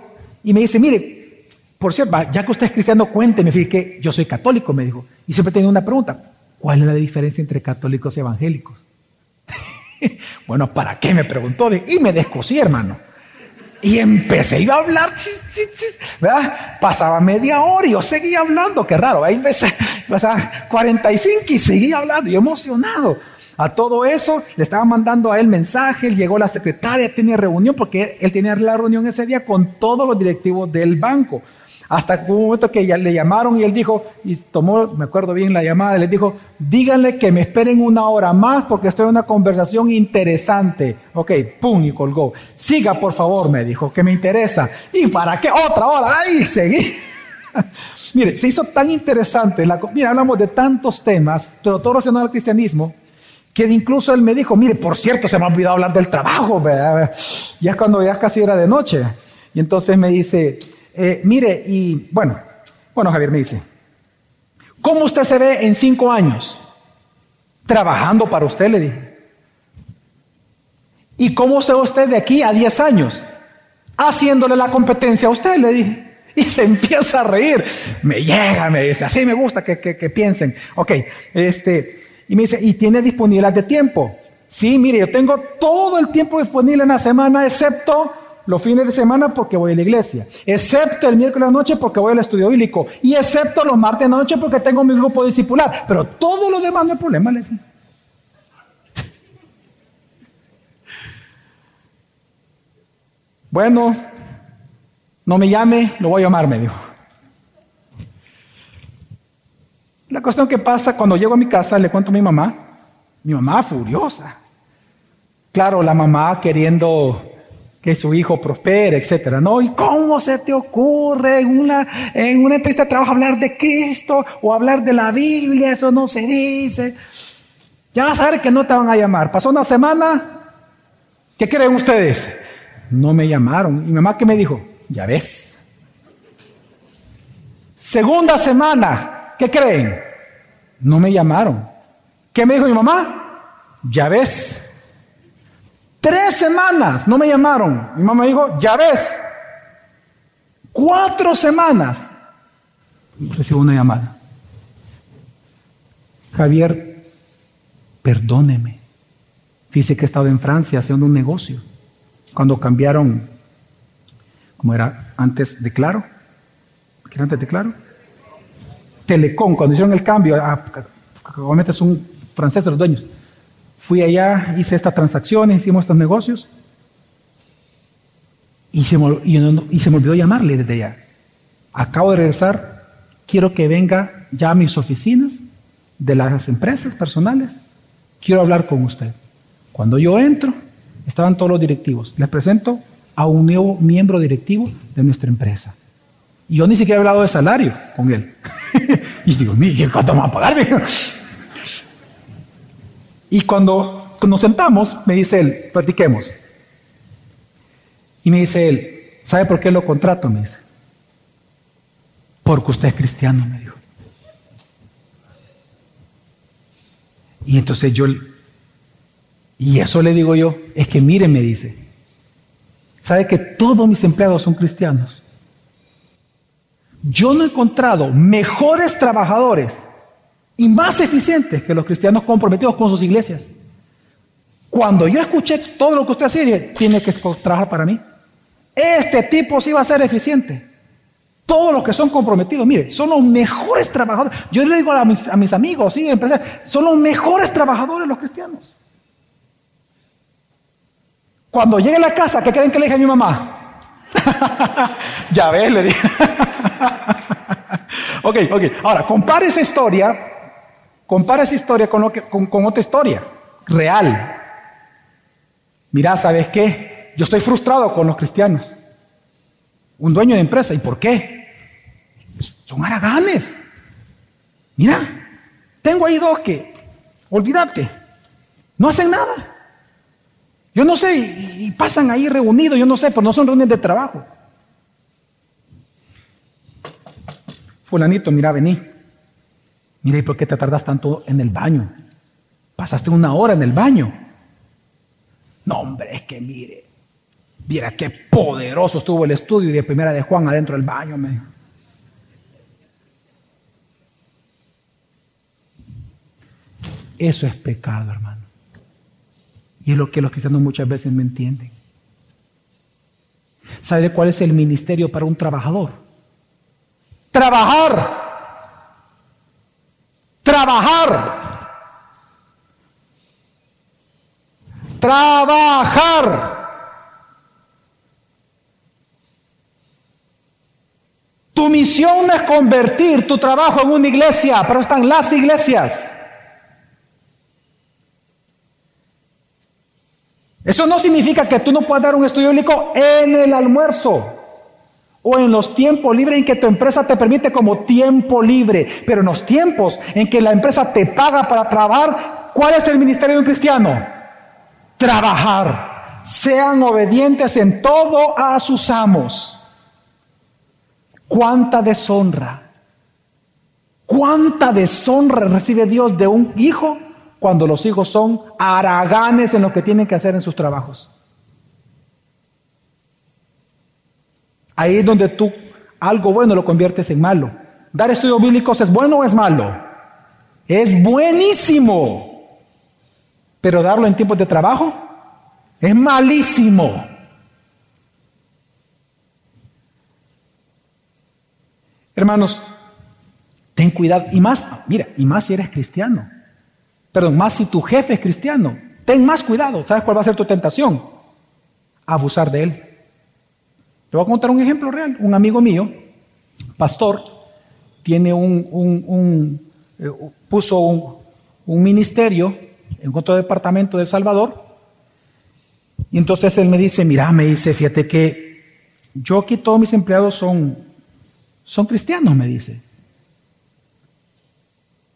y me dice, mire, por cierto, ya que usted es cristiano, cuénteme, fíjate que yo soy católico, me dijo. Y siempre tenía una pregunta, ¿cuál es la diferencia entre católicos y evangélicos? bueno, ¿para qué? Me preguntó. Y me descosí, hermano. Y empecé yo a hablar, ¿verdad? Pasaba media hora y yo seguía hablando, qué raro. Ahí empecé, pasaba 45 y seguía hablando, y emocionado. A todo eso le estaba mandando a él mensaje, llegó la secretaria, tenía reunión, porque él tenía la reunión ese día con todos los directivos del banco. Hasta un momento que le llamaron y él dijo, y tomó, me acuerdo bien la llamada, y le dijo, díganle que me esperen una hora más porque estoy en una conversación interesante. Ok, pum, y colgó. Siga, por favor, me dijo, que me interesa. ¿Y para qué? Otra hora. Ahí seguí. Mire, se hizo tan interesante. La, mira, hablamos de tantos temas, pero todo relacionado al cristianismo, que incluso él me dijo, mire, por cierto, se me ha olvidado hablar del trabajo. Ya cuando ya casi era de noche. Y entonces me dice, eh, mire, y bueno, bueno, Javier me dice, ¿cómo usted se ve en cinco años? Trabajando para usted, le dije. ¿Y cómo se ve usted de aquí a diez años? Haciéndole la competencia a usted, le dije. Y se empieza a reír. Me llega, me dice, así me gusta que, que, piensen. Ok, este, y me dice, ¿y tiene disponibilidad de tiempo? Sí, mire, yo tengo todo el tiempo disponible en la semana, excepto los fines de semana porque voy a la iglesia, excepto el miércoles noche porque voy al estudio bíblico, y excepto los martes noche porque tengo mi grupo discipular. Pero todo lo demás no hay problema, le Bueno, no me llame, lo voy a llamar, me dijo. La cuestión que pasa, cuando llego a mi casa, le cuento a mi mamá, mi mamá furiosa. Claro, la mamá queriendo que su hijo prospere, etcétera, ¿no? ¿Y cómo se te ocurre en una, en una entrevista de trabajo hablar de Cristo o hablar de la Biblia? Eso no se dice. Ya vas a ver que no te van a llamar. Pasó una semana, ¿qué creen ustedes? No me llamaron. ¿Y mamá qué me dijo? Ya ves. Segunda semana, ¿qué creen? No me llamaron. ¿Qué me dijo mi mamá? Ya ves. Tres semanas no me llamaron. Mi mamá dijo, ya ves. Cuatro semanas recibo una llamada. Javier, perdóneme. Dice que he estado en Francia haciendo un negocio. Cuando cambiaron, como era antes de Claro, ¿qué era antes de Claro? Telecom, cuando hicieron el cambio, ah, obviamente son franceses los dueños Fui allá, hice estas transacciones, hicimos estos negocios. Y se, me, olvidó llamarle desde allá. Acabo de regresar, quiero que venga ya a mis oficinas de las empresas personales. Quiero hablar con usted. Cuando yo entro, estaban todos los directivos. Les presento a un nuevo miembro directivo de nuestra empresa. Y yo ni siquiera he hablado de salario con él. y digo, ¿cuánto me va a pagar? Y cuando nos sentamos, me dice él, platiquemos. Y me dice él, ¿sabe por qué lo contrato? Me dice. Porque usted es cristiano, me dijo. Y entonces yo, y eso le digo yo, es que mire, me dice, ¿sabe que todos mis empleados son cristianos? Yo no he encontrado mejores trabajadores y más eficientes que los cristianos comprometidos con sus iglesias. Cuando yo escuché todo lo que usted hacía, dije, tiene que trabajar para mí. Este tipo sí va a ser eficiente. Todos los que son comprometidos, mire, son los mejores trabajadores. Yo le digo a mis, a mis amigos, sí, empresarios, son los mejores trabajadores los cristianos. Cuando llegue a la casa, ¿qué creen que le dije a mi mamá? ya ves, le dije. ok, ok. Ahora, compare esa historia Compara esa historia con, otra historia real. Mira, ¿sabes qué? Yo estoy frustrado con los cristianos. Un dueño de empresa. ¿Y por qué? Son haraganes. Mira, tengo ahí dos que, olvídate, no hacen nada. Yo no sé, y, pasan ahí reunidos, yo no sé, pero no son reuniones de trabajo. Fulanito, mira, vení. Mira, ¿y por qué te tardas tanto en el baño? Pasaste una hora en el baño. No, hombre, es que mire, mira qué poderoso estuvo el estudio de primera de Juan adentro del baño. Me. Eso es pecado, hermano. Y es lo que los cristianos muchas veces me entienden. ¿Sabe cuál es el ministerio para un trabajador? Trabajar Trabajar. Trabajar. Tu misión es convertir tu trabajo en una iglesia, pero están las iglesias. Eso no significa que tú no puedas dar un estudio bíblico en el almuerzo o en los tiempos libres en que tu empresa te permite como tiempo libre, pero en los tiempos en que la empresa te paga para trabajar, ¿cuál es el ministerio de un cristiano? Trabajar. Sean obedientes en todo a sus amos. ¿Cuánta deshonra? ¿Cuánta deshonra recibe Dios de un hijo cuando los hijos son haraganes en lo que tienen que hacer en sus trabajos? Ahí es donde tú algo bueno lo conviertes en malo. Dar estudios bíblicos es bueno o es malo. Es buenísimo. Pero darlo en tiempos de trabajo es malísimo. Hermanos, ten cuidado. Y más, mira, y más si eres cristiano. Perdón, más si tu jefe es cristiano. Ten más cuidado. ¿Sabes cuál va a ser tu tentación? Abusar de él. Te voy a contar un ejemplo real. Un amigo mío, pastor, tiene un, un, eh, puso un, ministerio en otro departamento de El Salvador. Y entonces él me dice, mira, me dice, fíjate que yo aquí todos mis empleados son, son cristianos, me dice.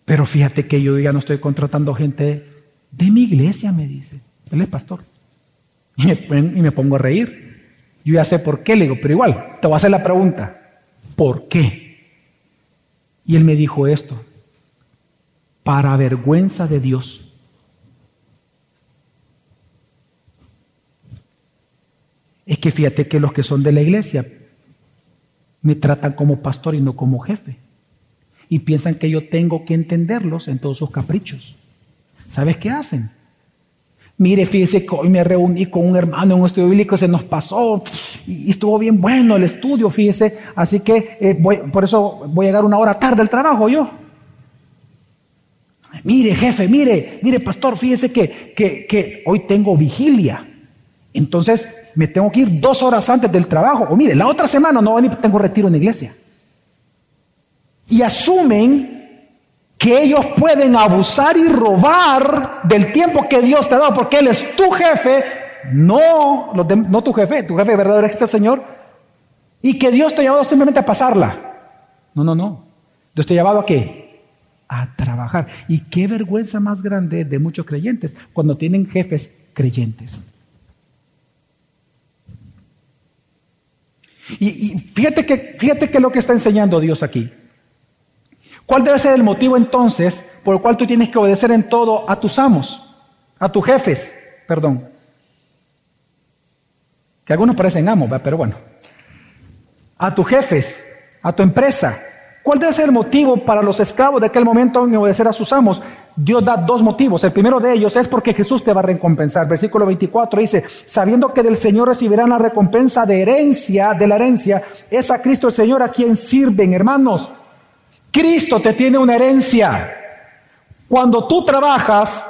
Pero fíjate que yo ya no estoy contratando gente de mi iglesia, me dice. Él es pastor. Y me, pongo a reír. Yo ya sé por qué, le digo, pero igual, te voy a hacer la pregunta. ¿Por qué? Y él me dijo esto. Para vergüenza de Dios. Es que fíjate que los que son de la iglesia me tratan como pastor y no como jefe y piensan que yo tengo que entenderlos en todos sus caprichos. ¿Sabes qué hacen? Mire, fíjese que hoy me reuní con un hermano en un estudio bíblico, se nos pasó y, estuvo bien bueno el estudio, fíjese. Así que eh, voy, por eso voy a llegar una hora tarde al trabajo yo. Mire, jefe, mire, mire, pastor, fíjese que, que, hoy tengo vigilia. Entonces me tengo que ir dos horas antes del trabajo. O mire, la otra semana no tengo retiro en la iglesia y asumen que ellos pueden abusar y robar del tiempo que Dios te ha dado, porque Él es tu jefe, no, no tu jefe, tu jefe verdadero es este Señor, y que Dios te ha llevado simplemente a pasarla. No, no, no. Dios te ha llevado a qué? A trabajar. Y qué vergüenza más grande de muchos creyentes cuando tienen jefes creyentes. Y, y fíjate que, fíjate que lo que está enseñando Dios aquí. ¿Cuál debe ser el motivo entonces por el cual tú tienes que obedecer en todo a tus amos, a tus jefes, perdón? Que algunos parecen amos, pero bueno. A tus jefes, a tu empresa. ¿Cuál debe ser el motivo para los esclavos de aquel momento en obedecer a sus amos? Dios da dos motivos. El primero de ellos es porque Jesús te va a recompensar. Versículo 24 dice, sabiendo que del Señor recibirán la recompensa de herencia, de la herencia, es a Cristo el Señor a quien sirven, hermanos. Cristo te tiene una herencia. Cuando tú trabajas,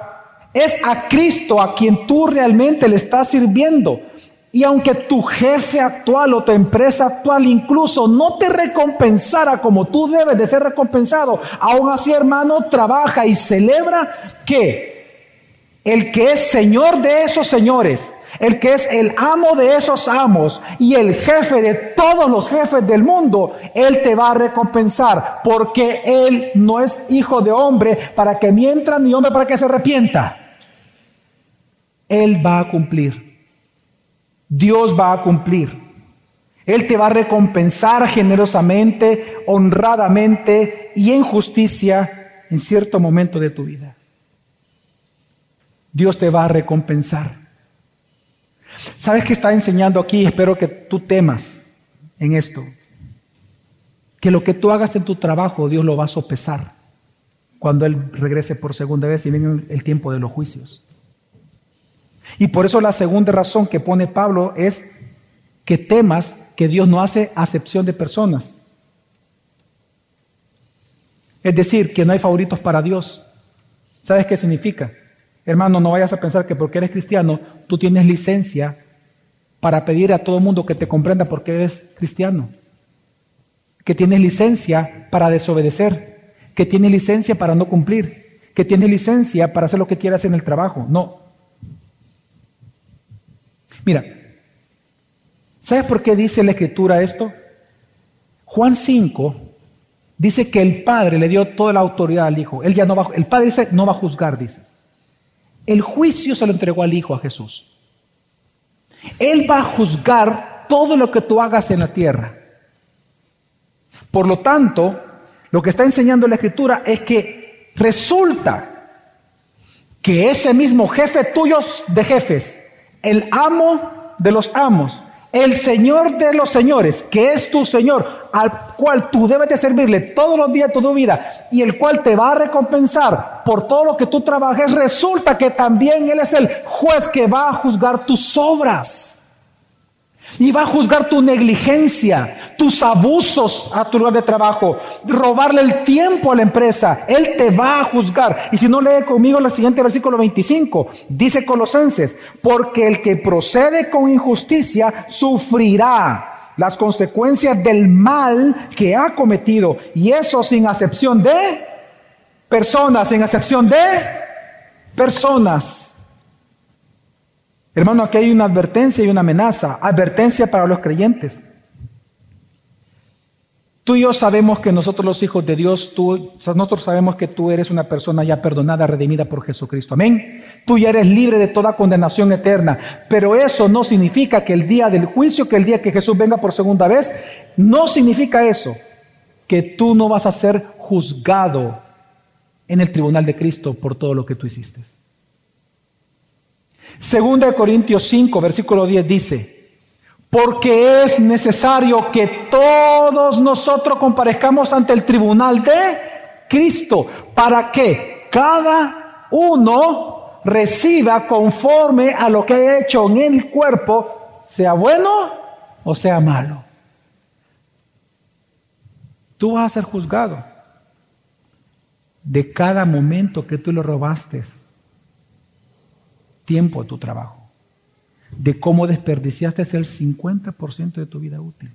es a Cristo a quien tú realmente le estás sirviendo. Y aunque tu jefe actual o tu empresa actual incluso no te recompensara como tú debes de ser recompensado, aún así hermano, trabaja y celebra que el que es Señor de esos señores, el que es el amo de esos amos y el jefe de todos los jefes del mundo, Él te va a recompensar porque Él no es hijo de hombre para que mientras ni hombre para que se arrepienta. Él va a cumplir. Dios va a cumplir. Él te va a recompensar generosamente, honradamente y en justicia en cierto momento de tu vida. Dios te va a recompensar. ¿Sabes qué está enseñando aquí? Espero que tú temas en esto. Que lo que tú hagas en tu trabajo, Dios lo va a sopesar cuando Él regrese por segunda vez y venga el tiempo de los juicios. Y por eso la segunda razón que pone Pablo es que temas que Dios no hace acepción de personas. Es decir, que no hay favoritos para Dios. ¿Sabes qué significa? Hermano, no vayas a pensar que porque eres cristiano, tú tienes licencia para pedir a todo mundo que te comprenda porque eres cristiano. Que tienes licencia para desobedecer. Que tienes licencia para no cumplir. Que tienes licencia para hacer lo que quieras en el trabajo. No. Mira, ¿sabes por qué dice la escritura esto? Juan 5 dice que el Padre le dio toda la autoridad al Hijo. Él ya no va, el Padre dice, no va a juzgar, dice. El juicio se lo entregó al Hijo a Jesús. Él va a juzgar todo lo que tú hagas en la tierra. Por lo tanto, lo que está enseñando la Escritura es que resulta que ese mismo jefe tuyo de jefes, el amo de los amos, el Señor de los señores, que es tu Señor, al cual tú debes de servirle todos los días de tu vida y el cual te va a recompensar por todo lo que tú trabajes, resulta que también Él es el juez que va a juzgar tus obras. Y va a juzgar tu negligencia, tus abusos a tu lugar de trabajo, robarle el tiempo a la empresa. Él te va a juzgar. Y si no lee conmigo el siguiente versículo 25, dice Colosenses, porque el que procede con injusticia sufrirá las consecuencias del mal que ha cometido. Y eso sin acepción de personas, sin acepción de personas. Hermano, aquí hay una advertencia y una amenaza. Advertencia para los creyentes. Tú y yo sabemos que nosotros los hijos de Dios, tú, nosotros sabemos que tú eres una persona ya perdonada, redimida por Jesucristo. Amén. Tú ya eres libre de toda condenación eterna. Pero eso no significa que el día del juicio, que el día que Jesús venga por segunda vez, no significa eso, que tú no vas a ser juzgado en el tribunal de Cristo por todo lo que tú hiciste. Segunda de Corintios 5, versículo 10 dice, porque es necesario que todos nosotros comparezcamos ante el tribunal de Cristo, para que cada uno reciba conforme a lo que ha hecho en el cuerpo, sea bueno o sea malo. Tú vas a ser juzgado de cada momento que tú lo robaste tiempo a tu trabajo, de cómo desperdiciaste el 50% de tu vida útil,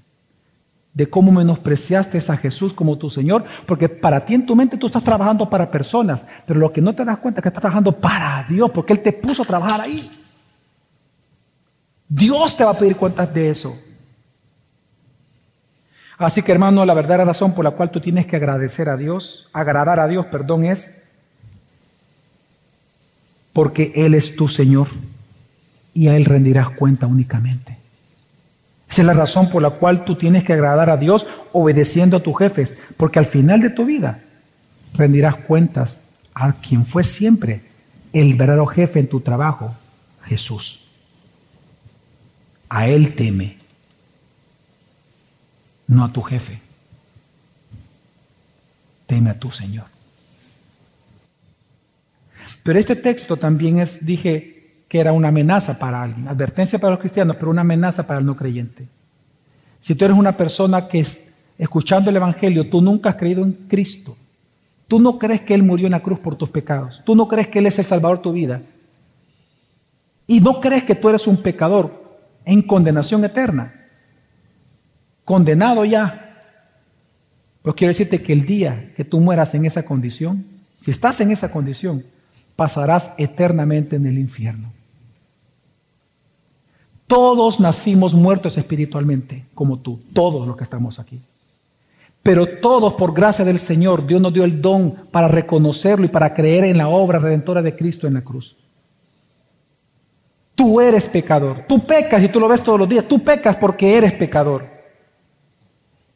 de cómo menospreciaste a Jesús como tu Señor, porque para ti en tu mente tú estás trabajando para personas, pero lo que no te das cuenta es que estás trabajando para Dios, porque Él te puso a trabajar ahí. Dios te va a pedir cuentas de eso. Así que hermano, la verdadera razón por la cual tú tienes que agradecer a Dios, agradar a Dios, perdón, es porque Él es tu Señor y a Él rendirás cuenta únicamente. Esa es la razón por la cual tú tienes que agradar a Dios obedeciendo a tus jefes, porque al final de tu vida rendirás cuentas a quien fue siempre el verdadero jefe en tu trabajo, Jesús. A Él teme, no a tu jefe. Teme a tu Señor. Pero este texto también es, dije, que era una amenaza para alguien, advertencia para los cristianos, pero una amenaza para el no creyente. Si tú eres una persona que escuchando el Evangelio, tú nunca has creído en Cristo, tú no crees que Él murió en la cruz por tus pecados, tú no crees que Él es el Salvador de tu vida, y no crees que tú eres un pecador en condenación eterna, condenado ya, pues quiero decirte que el día que tú mueras en esa condición, si estás en esa condición, pasarás eternamente en el infierno. Todos nacimos muertos espiritualmente, como tú, todos los que estamos aquí. Pero todos, por gracia del Señor, Dios nos dio el don para reconocerlo y para creer en la obra redentora de Cristo en la cruz. Tú eres pecador. Tú pecas y tú lo ves todos los días. Tú pecas porque eres pecador.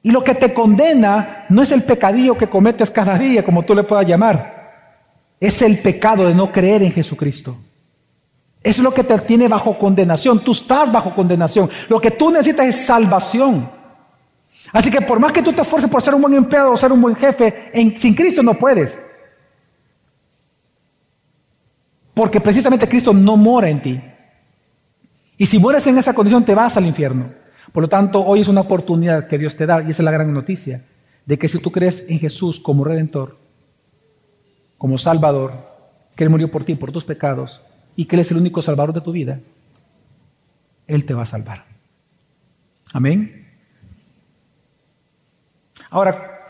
Y lo que te condena no es el pecadillo que cometes cada día, como tú le puedas llamar es el pecado de no creer en Jesucristo. Es lo que te tiene bajo condenación. Tú estás bajo condenación. Lo que tú necesitas es salvación. Así que por más que tú te esfuerces por ser un buen empleado o ser un buen jefe, sin Cristo no puedes. Porque precisamente Cristo no mora en ti. Y si mueres en esa condición te vas al infierno. Por lo tanto, hoy es una oportunidad que Dios te da, y esa es la gran noticia, de que si tú crees en Jesús como redentor, como Salvador, que Él murió por ti, por tus pecados, y que Él es el único Salvador de tu vida, Él te va a salvar. Amén. Ahora,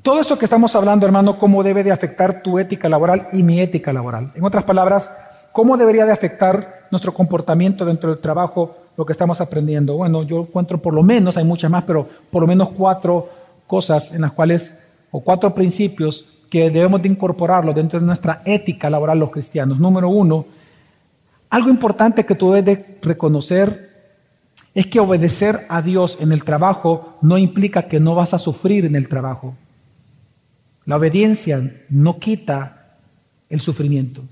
todo esto que estamos hablando, hermano, cómo debe de afectar tu ética laboral y mi ética laboral. En otras palabras, cómo debería de afectar nuestro comportamiento dentro del trabajo, lo que estamos aprendiendo. Bueno, yo encuentro por lo menos, hay muchas más, pero por lo menos cuatro cosas en las cuales, o cuatro principios que debemos de incorporarlo dentro de nuestra ética laboral los cristianos. Número uno, algo importante que tú debes de reconocer es que obedecer a Dios en el trabajo no implica que no vas a sufrir en el trabajo. La obediencia no quita el sufrimiento.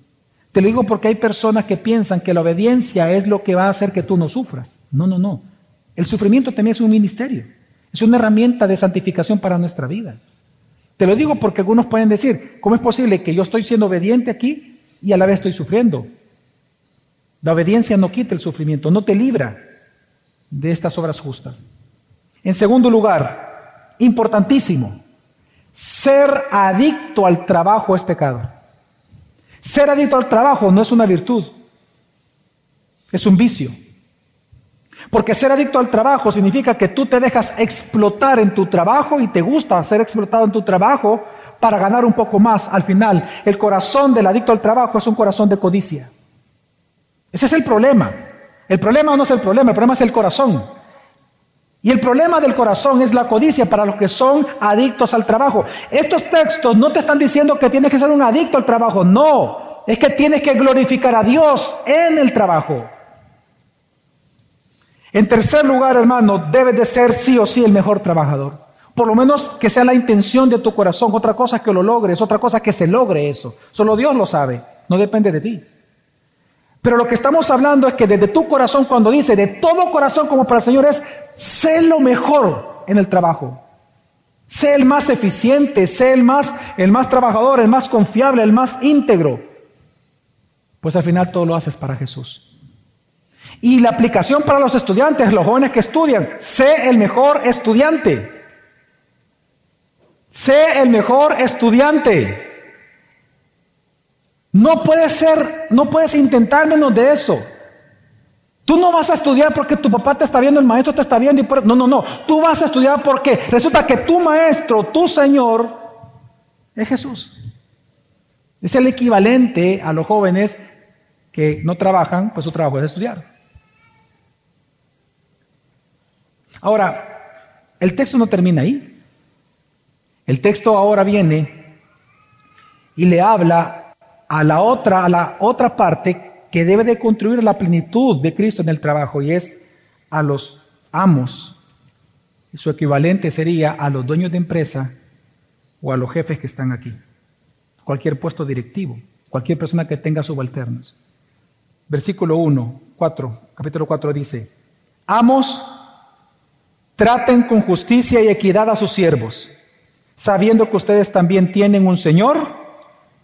Te lo digo porque hay personas que piensan que la obediencia es lo que va a hacer que tú no sufras. No, no, no. El sufrimiento también es un ministerio, es una herramienta de santificación para nuestra vida. Te lo digo porque algunos pueden decir, ¿cómo es posible que yo estoy siendo obediente aquí y a la vez estoy sufriendo? La obediencia no quita el sufrimiento, no te libra de estas obras justas. En segundo lugar, importantísimo, ser adicto al trabajo es pecado. Ser adicto al trabajo no es una virtud, es un vicio. Porque ser adicto al trabajo significa que tú te dejas explotar en tu trabajo y te gusta ser explotado en tu trabajo para ganar un poco más. Al final, el corazón del adicto al trabajo es un corazón de codicia. Ese es el problema. El problema no es el problema, el problema es el corazón. Y el problema del corazón es la codicia para los que son adictos al trabajo. Estos textos no te están diciendo que tienes que ser un adicto al trabajo, no. Es que tienes que glorificar a Dios en el trabajo. En tercer lugar, hermano, debes de ser sí o sí el mejor trabajador. Por lo menos que sea la intención de tu corazón. Otra cosa es que lo logres, otra cosa es que se logre eso. Solo Dios lo sabe, no depende de ti. Pero lo que estamos hablando es que desde tu corazón, cuando dice de todo corazón como para el Señor, es sé lo mejor en el trabajo. Sé el más eficiente, sé el más, el más trabajador, el más confiable, el más íntegro. Pues al final todo lo haces para Jesús. Y la aplicación para los estudiantes, los jóvenes que estudian, sé el mejor estudiante. Sé el mejor estudiante. No puedes ser, no puedes intentar menos de eso. Tú no vas a estudiar porque tu papá te está viendo, el maestro te está viendo y. No, no, no. Tú vas a estudiar porque resulta que tu maestro, tu Señor, es Jesús. Es el equivalente a los jóvenes que no trabajan, pues su trabajo es estudiar. Ahora, el texto no termina ahí. El texto ahora viene y le habla a la otra, a la otra parte que debe de contribuir la plenitud de Cristo en el trabajo y es a los amos. Su equivalente sería a los dueños de empresa o a los jefes que están aquí. Cualquier puesto directivo, cualquier persona que tenga subalternos. Versículo 1, 4, capítulo 4 dice, amos Traten con justicia y equidad a sus siervos, sabiendo que ustedes también tienen un Señor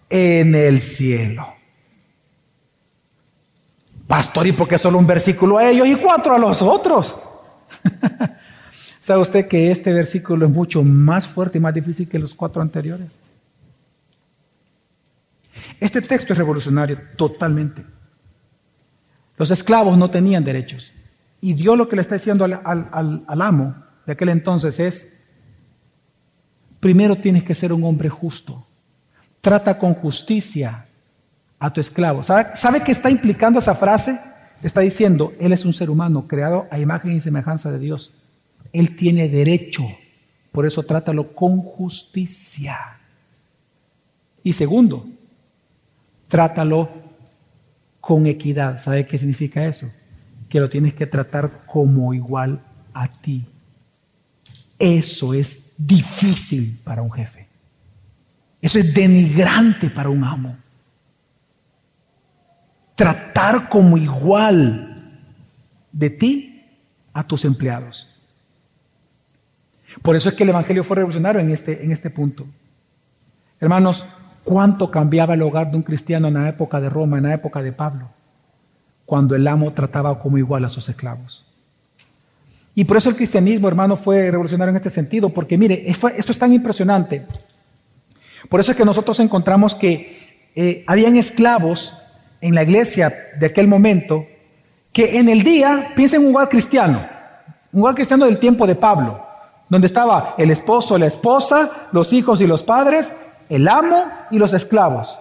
en el cielo. Pastor, ¿y por qué solo un versículo a ellos y cuatro a los otros? ¿Sabe usted que este versículo es mucho más fuerte y más difícil que los cuatro anteriores? Este texto es revolucionario totalmente. Los esclavos no tenían derechos. Y Dios lo que le está diciendo al, amo de aquel entonces es, primero tienes que ser un hombre justo. Trata con justicia a tu esclavo. ¿Sabe, ¿Sabe qué está implicando esa frase? Está diciendo, Él es un ser humano creado a imagen y semejanza de Dios. Él tiene derecho. Por eso trátalo con justicia. Y segundo, trátalo con equidad. ¿Sabe qué significa eso? Que lo tienes que tratar como igual a ti. Eso es difícil para un jefe. Eso es denigrante para un amo. Tratar como igual de ti a tus empleados. Por eso es que el Evangelio fue revolucionario en este, en este punto. Hermanos, ¿cuánto cambiaba el hogar de un cristiano en la época de Roma, en la época de Pablo? Cuando el amo trataba como igual a sus esclavos. Y por eso el cristianismo, hermano, fue revolucionario en este sentido, porque mire, esto es tan impresionante. Por eso es que nosotros encontramos que eh, habían esclavos en la iglesia de aquel momento que en el día, piensen en un hogar cristiano, un hogar cristiano del tiempo de Pablo, donde estaba el esposo, la esposa, los hijos y los padres, el amo y los esclavos.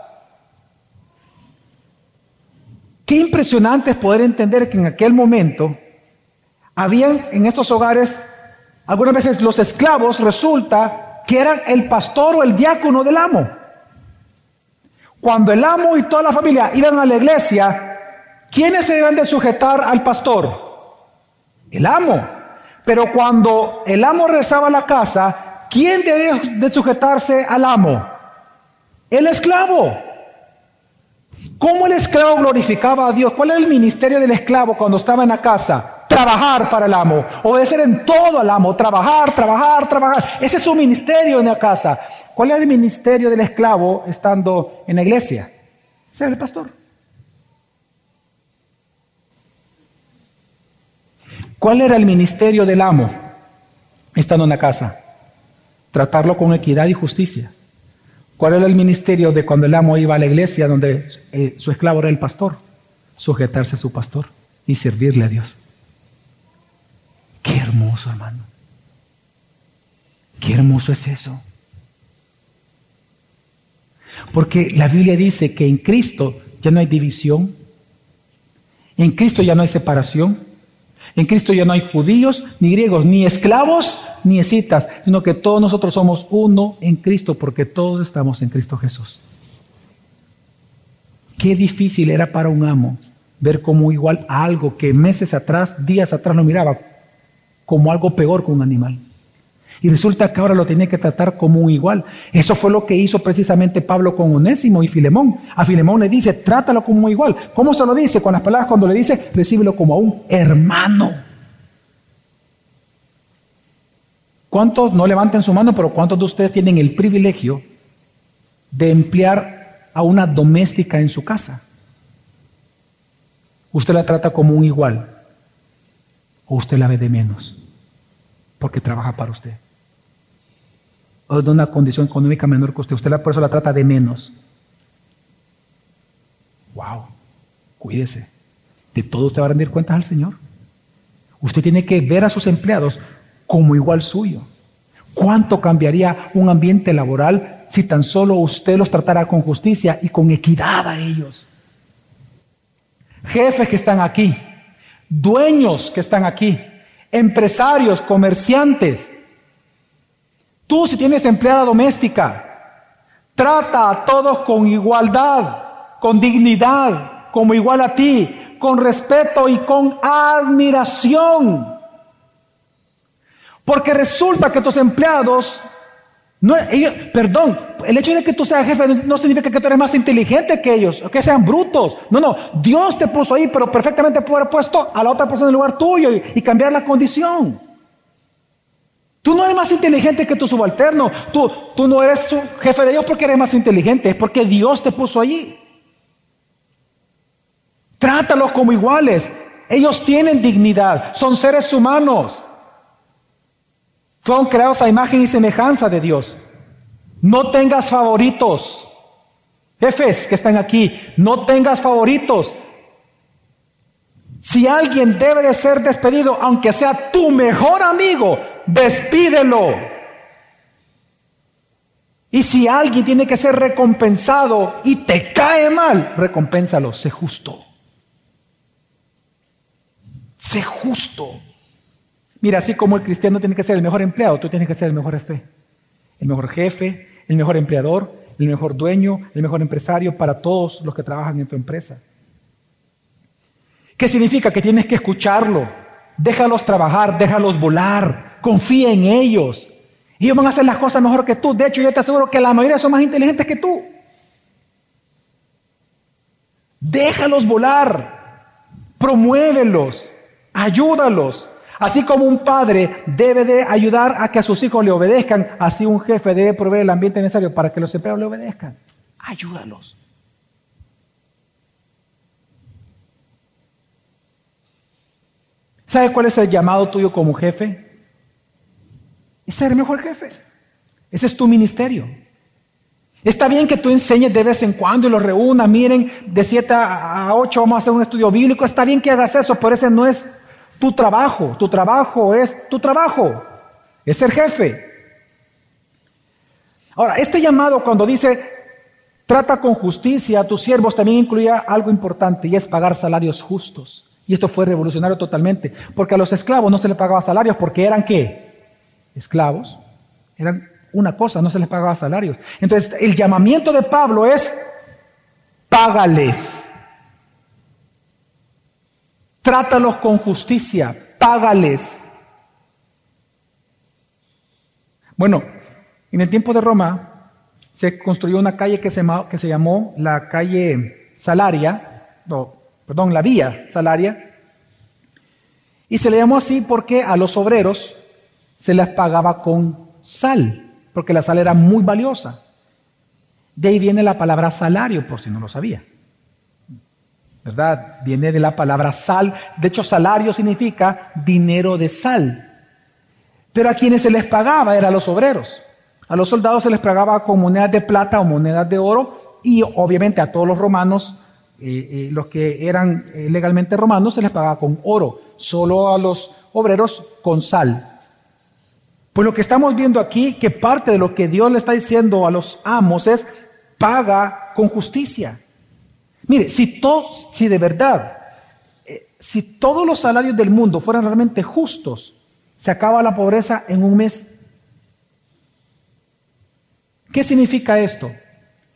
Qué impresionante es poder entender que en aquel momento habían en estos hogares, algunas veces los esclavos resulta que eran el pastor o el diácono del amo. Cuando el amo y toda la familia iban a la iglesia, ¿quiénes se deben de sujetar al pastor? El amo. Pero cuando el amo regresaba a la casa, ¿quién debe de sujetarse al amo? El esclavo. ¿Cómo el esclavo glorificaba a Dios? ¿Cuál era el ministerio del esclavo cuando estaba en la casa? trabajar para el amo, obedecer en todo al amo, trabajar, trabajar, trabajar. Ese es su ministerio en la casa. ¿Cuál era el ministerio del esclavo estando en la iglesia? Ser el pastor. ¿Cuál era el ministerio del amo estando en la casa? Tratarlo con equidad y justicia. ¿Cuál era el ministerio de cuando el amo iba a la iglesia donde eh, su esclavo era el pastor? Sujetarse a su pastor y servirle a Dios. Qué hermoso, hermano. Qué hermoso es eso. Porque la Biblia dice que en Cristo ya no hay división, en Cristo ya no hay separación, en Cristo ya no hay judíos, ni griegos, ni esclavos, ni escitas, sino que todos nosotros somos uno en Cristo, porque todos estamos en Cristo Jesús. Qué difícil era para un amo ver como igual a algo que meses atrás, días atrás lo miraba como algo peor que un animal. Y resulta que ahora lo tiene que tratar como un igual. Eso fue lo que hizo precisamente Pablo con Onésimo y Filemón. A Filemón le dice, trátalo como un igual. ¿Cómo se lo dice? Con las palabras cuando le dice, recíbelo como a un hermano. ¿Cuántos, no levanten su mano, pero cuántos de ustedes tienen el privilegio de emplear a una doméstica en su casa? ¿Usted la trata como un igual? ¿O usted la ve de menos? Porque trabaja para usted de una condición económica menor que usted. Usted por eso la trata de menos. Wow, cuídese. De todo usted va a rendir cuentas al Señor. Usted tiene que ver a sus empleados como igual suyo. ¿Cuánto cambiaría un ambiente laboral si tan solo usted los tratara con justicia y con equidad a ellos? Jefes que están aquí, dueños que están aquí, empresarios, comerciantes, Tú si tienes empleada doméstica, trata a todos con igualdad, con dignidad, como igual a ti, con respeto y con admiración. Porque resulta que tus empleados, no, perdón, el hecho de que tú seas jefe no significa que tú eres más inteligente que ellos, que sean brutos. No, no, Dios te puso ahí, pero perfectamente puede haber puesto a la otra persona en el lugar tuyo y cambiar la condición. Tú no eres más inteligente que tu subalterno. Tú, tú no eres jefe de ellos porque eres más inteligente, es porque Dios te puso allí. Trátalos como iguales. Ellos tienen dignidad, son seres humanos. Fueron creados a imagen y semejanza de Dios. No tengas favoritos. Jefes que están aquí, no tengas favoritos. Si alguien debe de ser despedido, aunque sea tu mejor amigo, despídelo. Y si alguien tiene que ser recompensado y te cae mal, recompénsalo, sé justo. Sé justo. Mira, así como el cristiano tiene que ser el mejor empleado, tú tienes que ser el mejor jefe. El mejor jefe, el mejor empleador, el mejor dueño, el mejor empresario para todos los que trabajan en tu empresa. ¿Qué significa? Que tienes que escucharlo. Déjalos trabajar, déjalos volar, confía en ellos. Ellos van a hacer las cosas mejor que tú. De hecho, yo te aseguro que la mayoría son más inteligentes que tú. Déjalos volar, promuévelos, ayúdalos. Así como un padre debe de ayudar a que a sus hijos le obedezcan, así un jefe debe proveer el ambiente necesario para que los empleados le obedezcan. Ayúdalos. ¿Sabes cuál es el llamado tuyo como jefe? Es ser mejor jefe. Ese es tu ministerio. Está bien que tú enseñes de vez en cuando y los reúnas, miren, de 7 a 8 vamos a hacer un estudio bíblico. Está bien que hagas eso, pero ese no es tu trabajo. Tu trabajo es tu trabajo. Es ser jefe. Ahora, este llamado cuando dice trata con justicia a tus siervos también incluía algo importante y es pagar salarios justos. Y esto fue revolucionario totalmente, porque a los esclavos no se les pagaba salarios porque eran qué? Esclavos. Eran una cosa, no se les pagaba salarios. Entonces, el llamamiento de Pablo es, págales. Trátalos con justicia, págales. Bueno, en el tiempo de Roma se construyó una calle que se, llamó la calle Salaria, perdón, la vía salaria. Y se le llamó así porque a los obreros se les pagaba con sal, porque la sal era muy valiosa. De ahí viene la palabra salario, por si no lo sabía. ¿Verdad? Viene de la palabra sal. De hecho, salario significa dinero de sal. Pero a quienes se les pagaba eran los obreros. A los soldados se les pagaba con monedas de plata o monedas de oro y obviamente a todos los romanos, eh, eh, los que eran eh, legalmente romanos, se les pagaba con oro. Solo a los obreros con sal. Pues lo que estamos viendo aquí, que parte de lo que Dios le está diciendo a los amos es, paga con justicia. Mire, si, si de verdad, si todos los salarios del mundo fueran realmente justos, se acaba la pobreza en un mes. ¿Qué significa esto?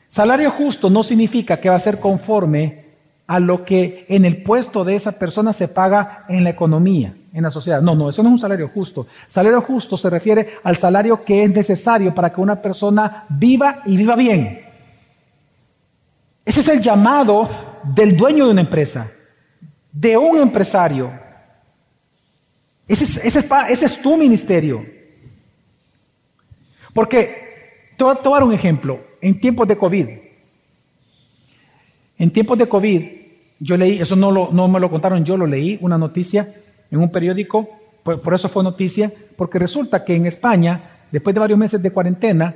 Salario justo no significa que va a ser conforme a lo que en el puesto de esa persona se paga en la economía, en la sociedad. No, no, eso no es un salario justo. Salario justo se refiere al salario que es necesario para que una persona viva y viva bien. Ese es el llamado del dueño de una empresa, de un empresario, ese es, tu ministerio. Porque, te voy, a, dar un ejemplo. En tiempos de COVID, en tiempos de COVID, yo leí, eso no, lo, me lo contaron, yo lo leí, una noticia en un periódico, por, eso fue noticia, porque resulta que en España, después de varios meses de cuarentena,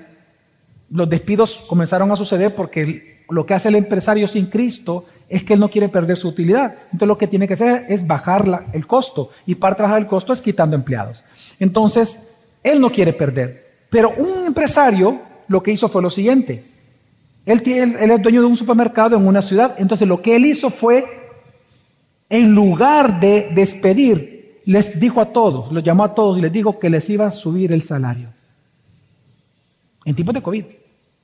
los despidos comenzaron a suceder porque lo que hace el empresario sin Cristo es que él no quiere perder su utilidad. Entonces lo que tiene que hacer es bajar el costo. Y para bajar el costo es quitando empleados. Entonces, él no quiere perder. Pero un empresario lo que hizo fue lo siguiente. Él, él es dueño de un supermercado en una ciudad. Entonces lo que él hizo fue, en lugar de despedir, les dijo a todos, los llamó a todos y les dijo que les iba a subir el salario. En tiempos de COVID.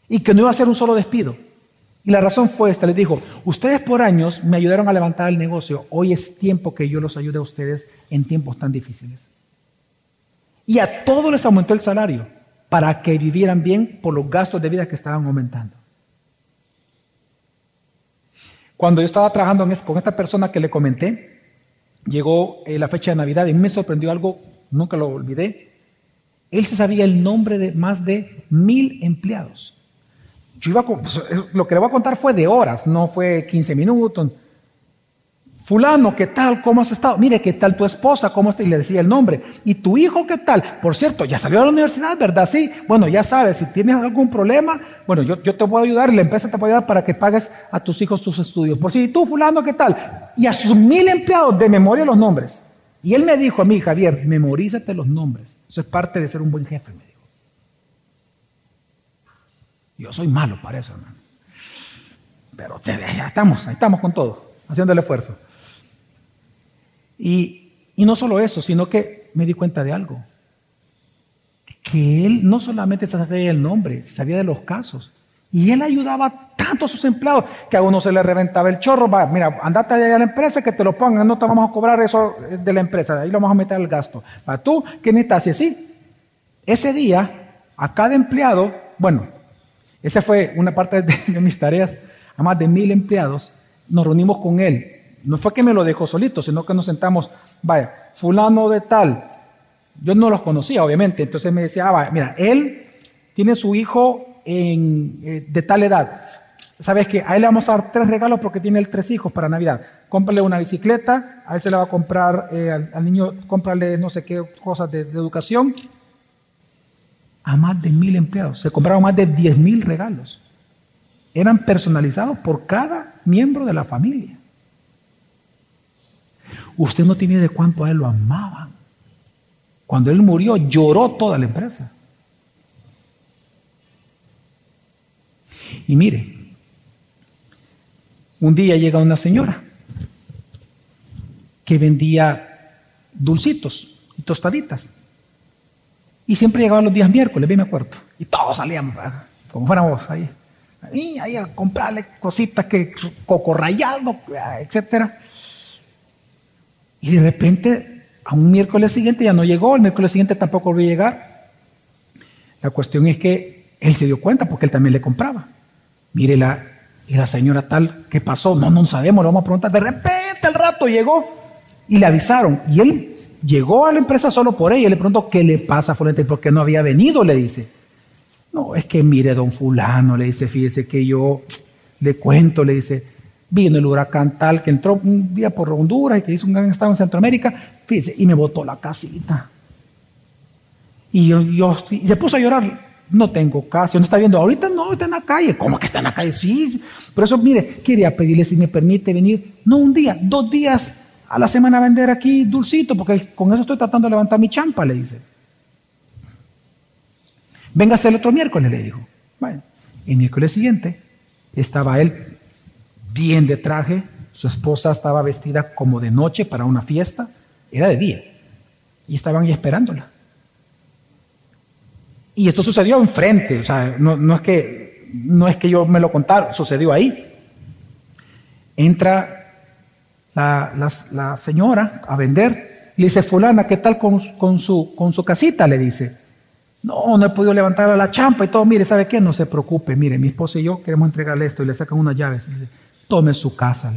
Y que no iba a ser un solo despido y la razón fue esta, les dijo, ustedes por años me ayudaron a levantar el negocio, hoy es tiempo que yo los ayude a ustedes en tiempos tan difíciles. Y a todos les aumentó el salario para que vivieran bien por los gastos de vida que estaban aumentando. Cuando yo estaba trabajando con esta persona que le comenté, llegó eh, la fecha de Navidad y me sorprendió algo, nunca lo olvidé. Él se sabía el nombre de más de mil empleados. Yo iba pues, lo que le voy a contar fue de horas, no fue 15 minutos. Fulano, ¿qué tal? ¿Cómo has estado? Mire, ¿qué tal tu esposa? ¿Cómo está? Y le decía el nombre. ¿Y tu hijo qué tal? Por cierto, ya salió a la universidad, ¿verdad? Sí. Bueno, ya sabes, si tienes algún problema, bueno, yo, yo te a ayudar, la empresa te puede ayudar para que pagues a tus hijos tus estudios. Por si tú, fulano, ¿qué tal? Y a sus mil empleados de memoria los nombres. Y él me dijo a mí, Javier, memorízate los nombres. Eso es parte de ser un buen jefe. Yo soy malo para eso, hermano. Pero ya estamos, ahí estamos con todo, haciendo el esfuerzo. Y, no solo eso, sino que me di cuenta de algo. Que él no solamente sabía el nombre, sabía de los casos. Y él ayudaba tanto a sus empleados que a uno se le reventaba el chorro. Va, mira, andate allá a la empresa que te lo pongan, no te vamos a cobrar eso de la empresa, ahí lo vamos a meter al gasto. Para tú, ¿qué necesitas? Y así, ese día, a cada empleado, bueno, esa fue una parte de, mis tareas. A más de mil empleados nos reunimos con él. No fue que me lo dejó solito, sino que nos sentamos, vaya, fulano de tal. Yo no los conocía, obviamente. Entonces me decía, ah, vaya, mira, él tiene su hijo en, eh, de tal edad. Sabes que a él le vamos a dar tres regalos porque tiene él tres hijos para Navidad. Cómprale una bicicleta, a él se le va a comprar, eh, al, niño, cómprale no sé qué cosas de educación a más de mil empleados. Se compraron más de diez mil regalos. Eran personalizados por cada miembro de la familia. Usted no tiene de cuánto a él lo amaban. Cuando él murió, lloró toda la empresa. Y mire, un día llega una señora que vendía dulcitos y tostaditas. Y siempre llegaban los días miércoles, bien me acuerdo. Y todos salíamos, como fuéramos ahí. Ahí, ahí a comprarle cositas que coco rayado, etc. Y de repente, a un miércoles siguiente ya no llegó, el miércoles siguiente tampoco volvió a llegar. La cuestión es que él se dio cuenta porque él también le compraba. Mire, la, y la señora tal, ¿qué pasó? No, no sabemos, le vamos a preguntar. De repente al rato llegó y le avisaron. Y él llegó a la empresa solo por ella. Le preguntó, ¿qué le pasa a? ¿Por qué no había venido? Le dice. No, es que mire, don fulano, le dice, fíjese que yo le cuento, le dice, vino el huracán tal que entró un día por Honduras y que hizo un gran estado en Centroamérica, fíjese, y me botó la casita. Y yo, yo y se puso a llorar. No tengo casa, no está viendo, ahorita no, está en la calle. ¿Cómo que está en la calle? Sí, por eso, mire, quería pedirle si me permite venir, no un día, dos días a la semana a vender aquí dulcito, porque con eso estoy tratando de levantar mi champa, le dice. Véngase el otro miércoles, le dijo. Bueno, el miércoles siguiente estaba él bien de traje, su esposa estaba vestida como de noche para una fiesta, era de día, y estaban ahí esperándola. Y esto sucedió enfrente, o sea, no, es que, no es que yo me lo contara, sucedió ahí. Entra la, señora a vender, le dice, fulana, ¿qué tal con, su, con su casita? Le dice. No, no he podido levantar a la champa y todo. Mire, ¿sabe qué? No se preocupe. Mire, mi esposa y yo queremos entregarle esto y le sacan unas llaves. Tome su casa.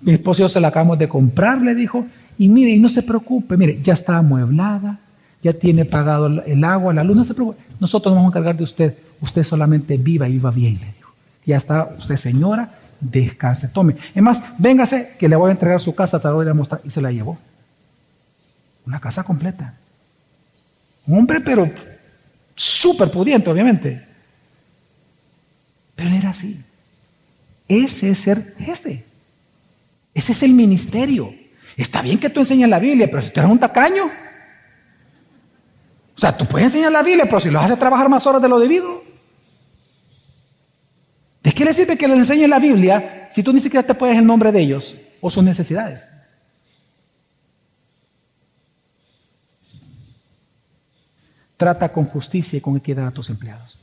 Mi esposo y yo se la acabamos de comprar, le dijo. Y mire, y no se preocupe. Mire, ya está amueblada, ya tiene pagado el agua, la luz. No se preocupe. Nosotros nos vamos a encargar de usted. Usted solamente viva y viva bien, le dijo. Ya está usted, señora, descanse. Tome. Es más, véngase que le voy a entregar su casa, te la voy a mostrar. Y se la llevó. Una casa completa. Un hombre, pero súper pudiente, obviamente. Pero él era así. Ese es ser jefe. Ese es el ministerio. Está bien que tú enseñes la Biblia, pero si tú eres un tacaño. O sea, tú puedes enseñar la Biblia, pero si lo haces trabajar más horas de lo debido. ¿De qué le sirve que le enseñes la Biblia si tú ni siquiera te puedes el nombre de ellos o sus necesidades? Trata con justicia y con equidad a tus empleados.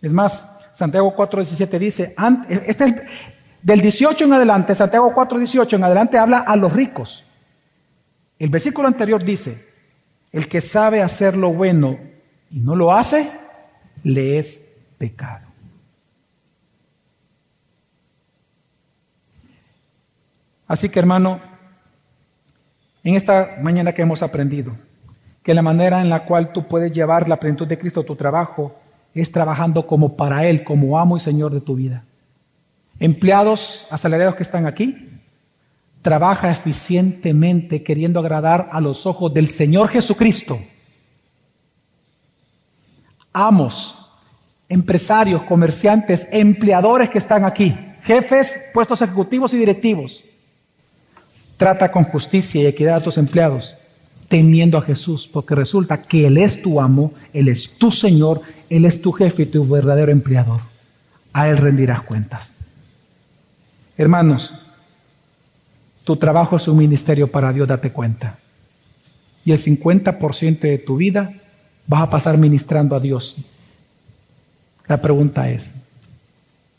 Es más, Santiago 4.17 dice, este del 18 en adelante, Santiago 4.18 en adelante habla a los ricos. El versículo anterior dice, el que sabe hacer lo bueno y no lo hace, le es pecado. Así que hermano, en esta mañana que hemos aprendido, que la manera en la cual tú puedes llevar la plenitud de Cristo a tu trabajo es trabajando como para Él, como amo y Señor de tu vida. Empleados asalariados que están aquí, trabaja eficientemente queriendo agradar a los ojos del Señor Jesucristo. Amos, empresarios, comerciantes, empleadores que están aquí, jefes, puestos ejecutivos y directivos. Trata con justicia y equidad a tus empleados temiendo a Jesús, porque resulta que Él es tu amo, Él es tu Señor, Él es tu jefe y tu verdadero empleador. A Él rendirás cuentas. Hermanos, tu trabajo es un ministerio para Dios, date cuenta. Y el 50% de tu vida vas a pasar ministrando a Dios. La pregunta es,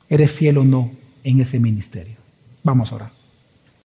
¿eres fiel o no en ese ministerio? Vamos a orar.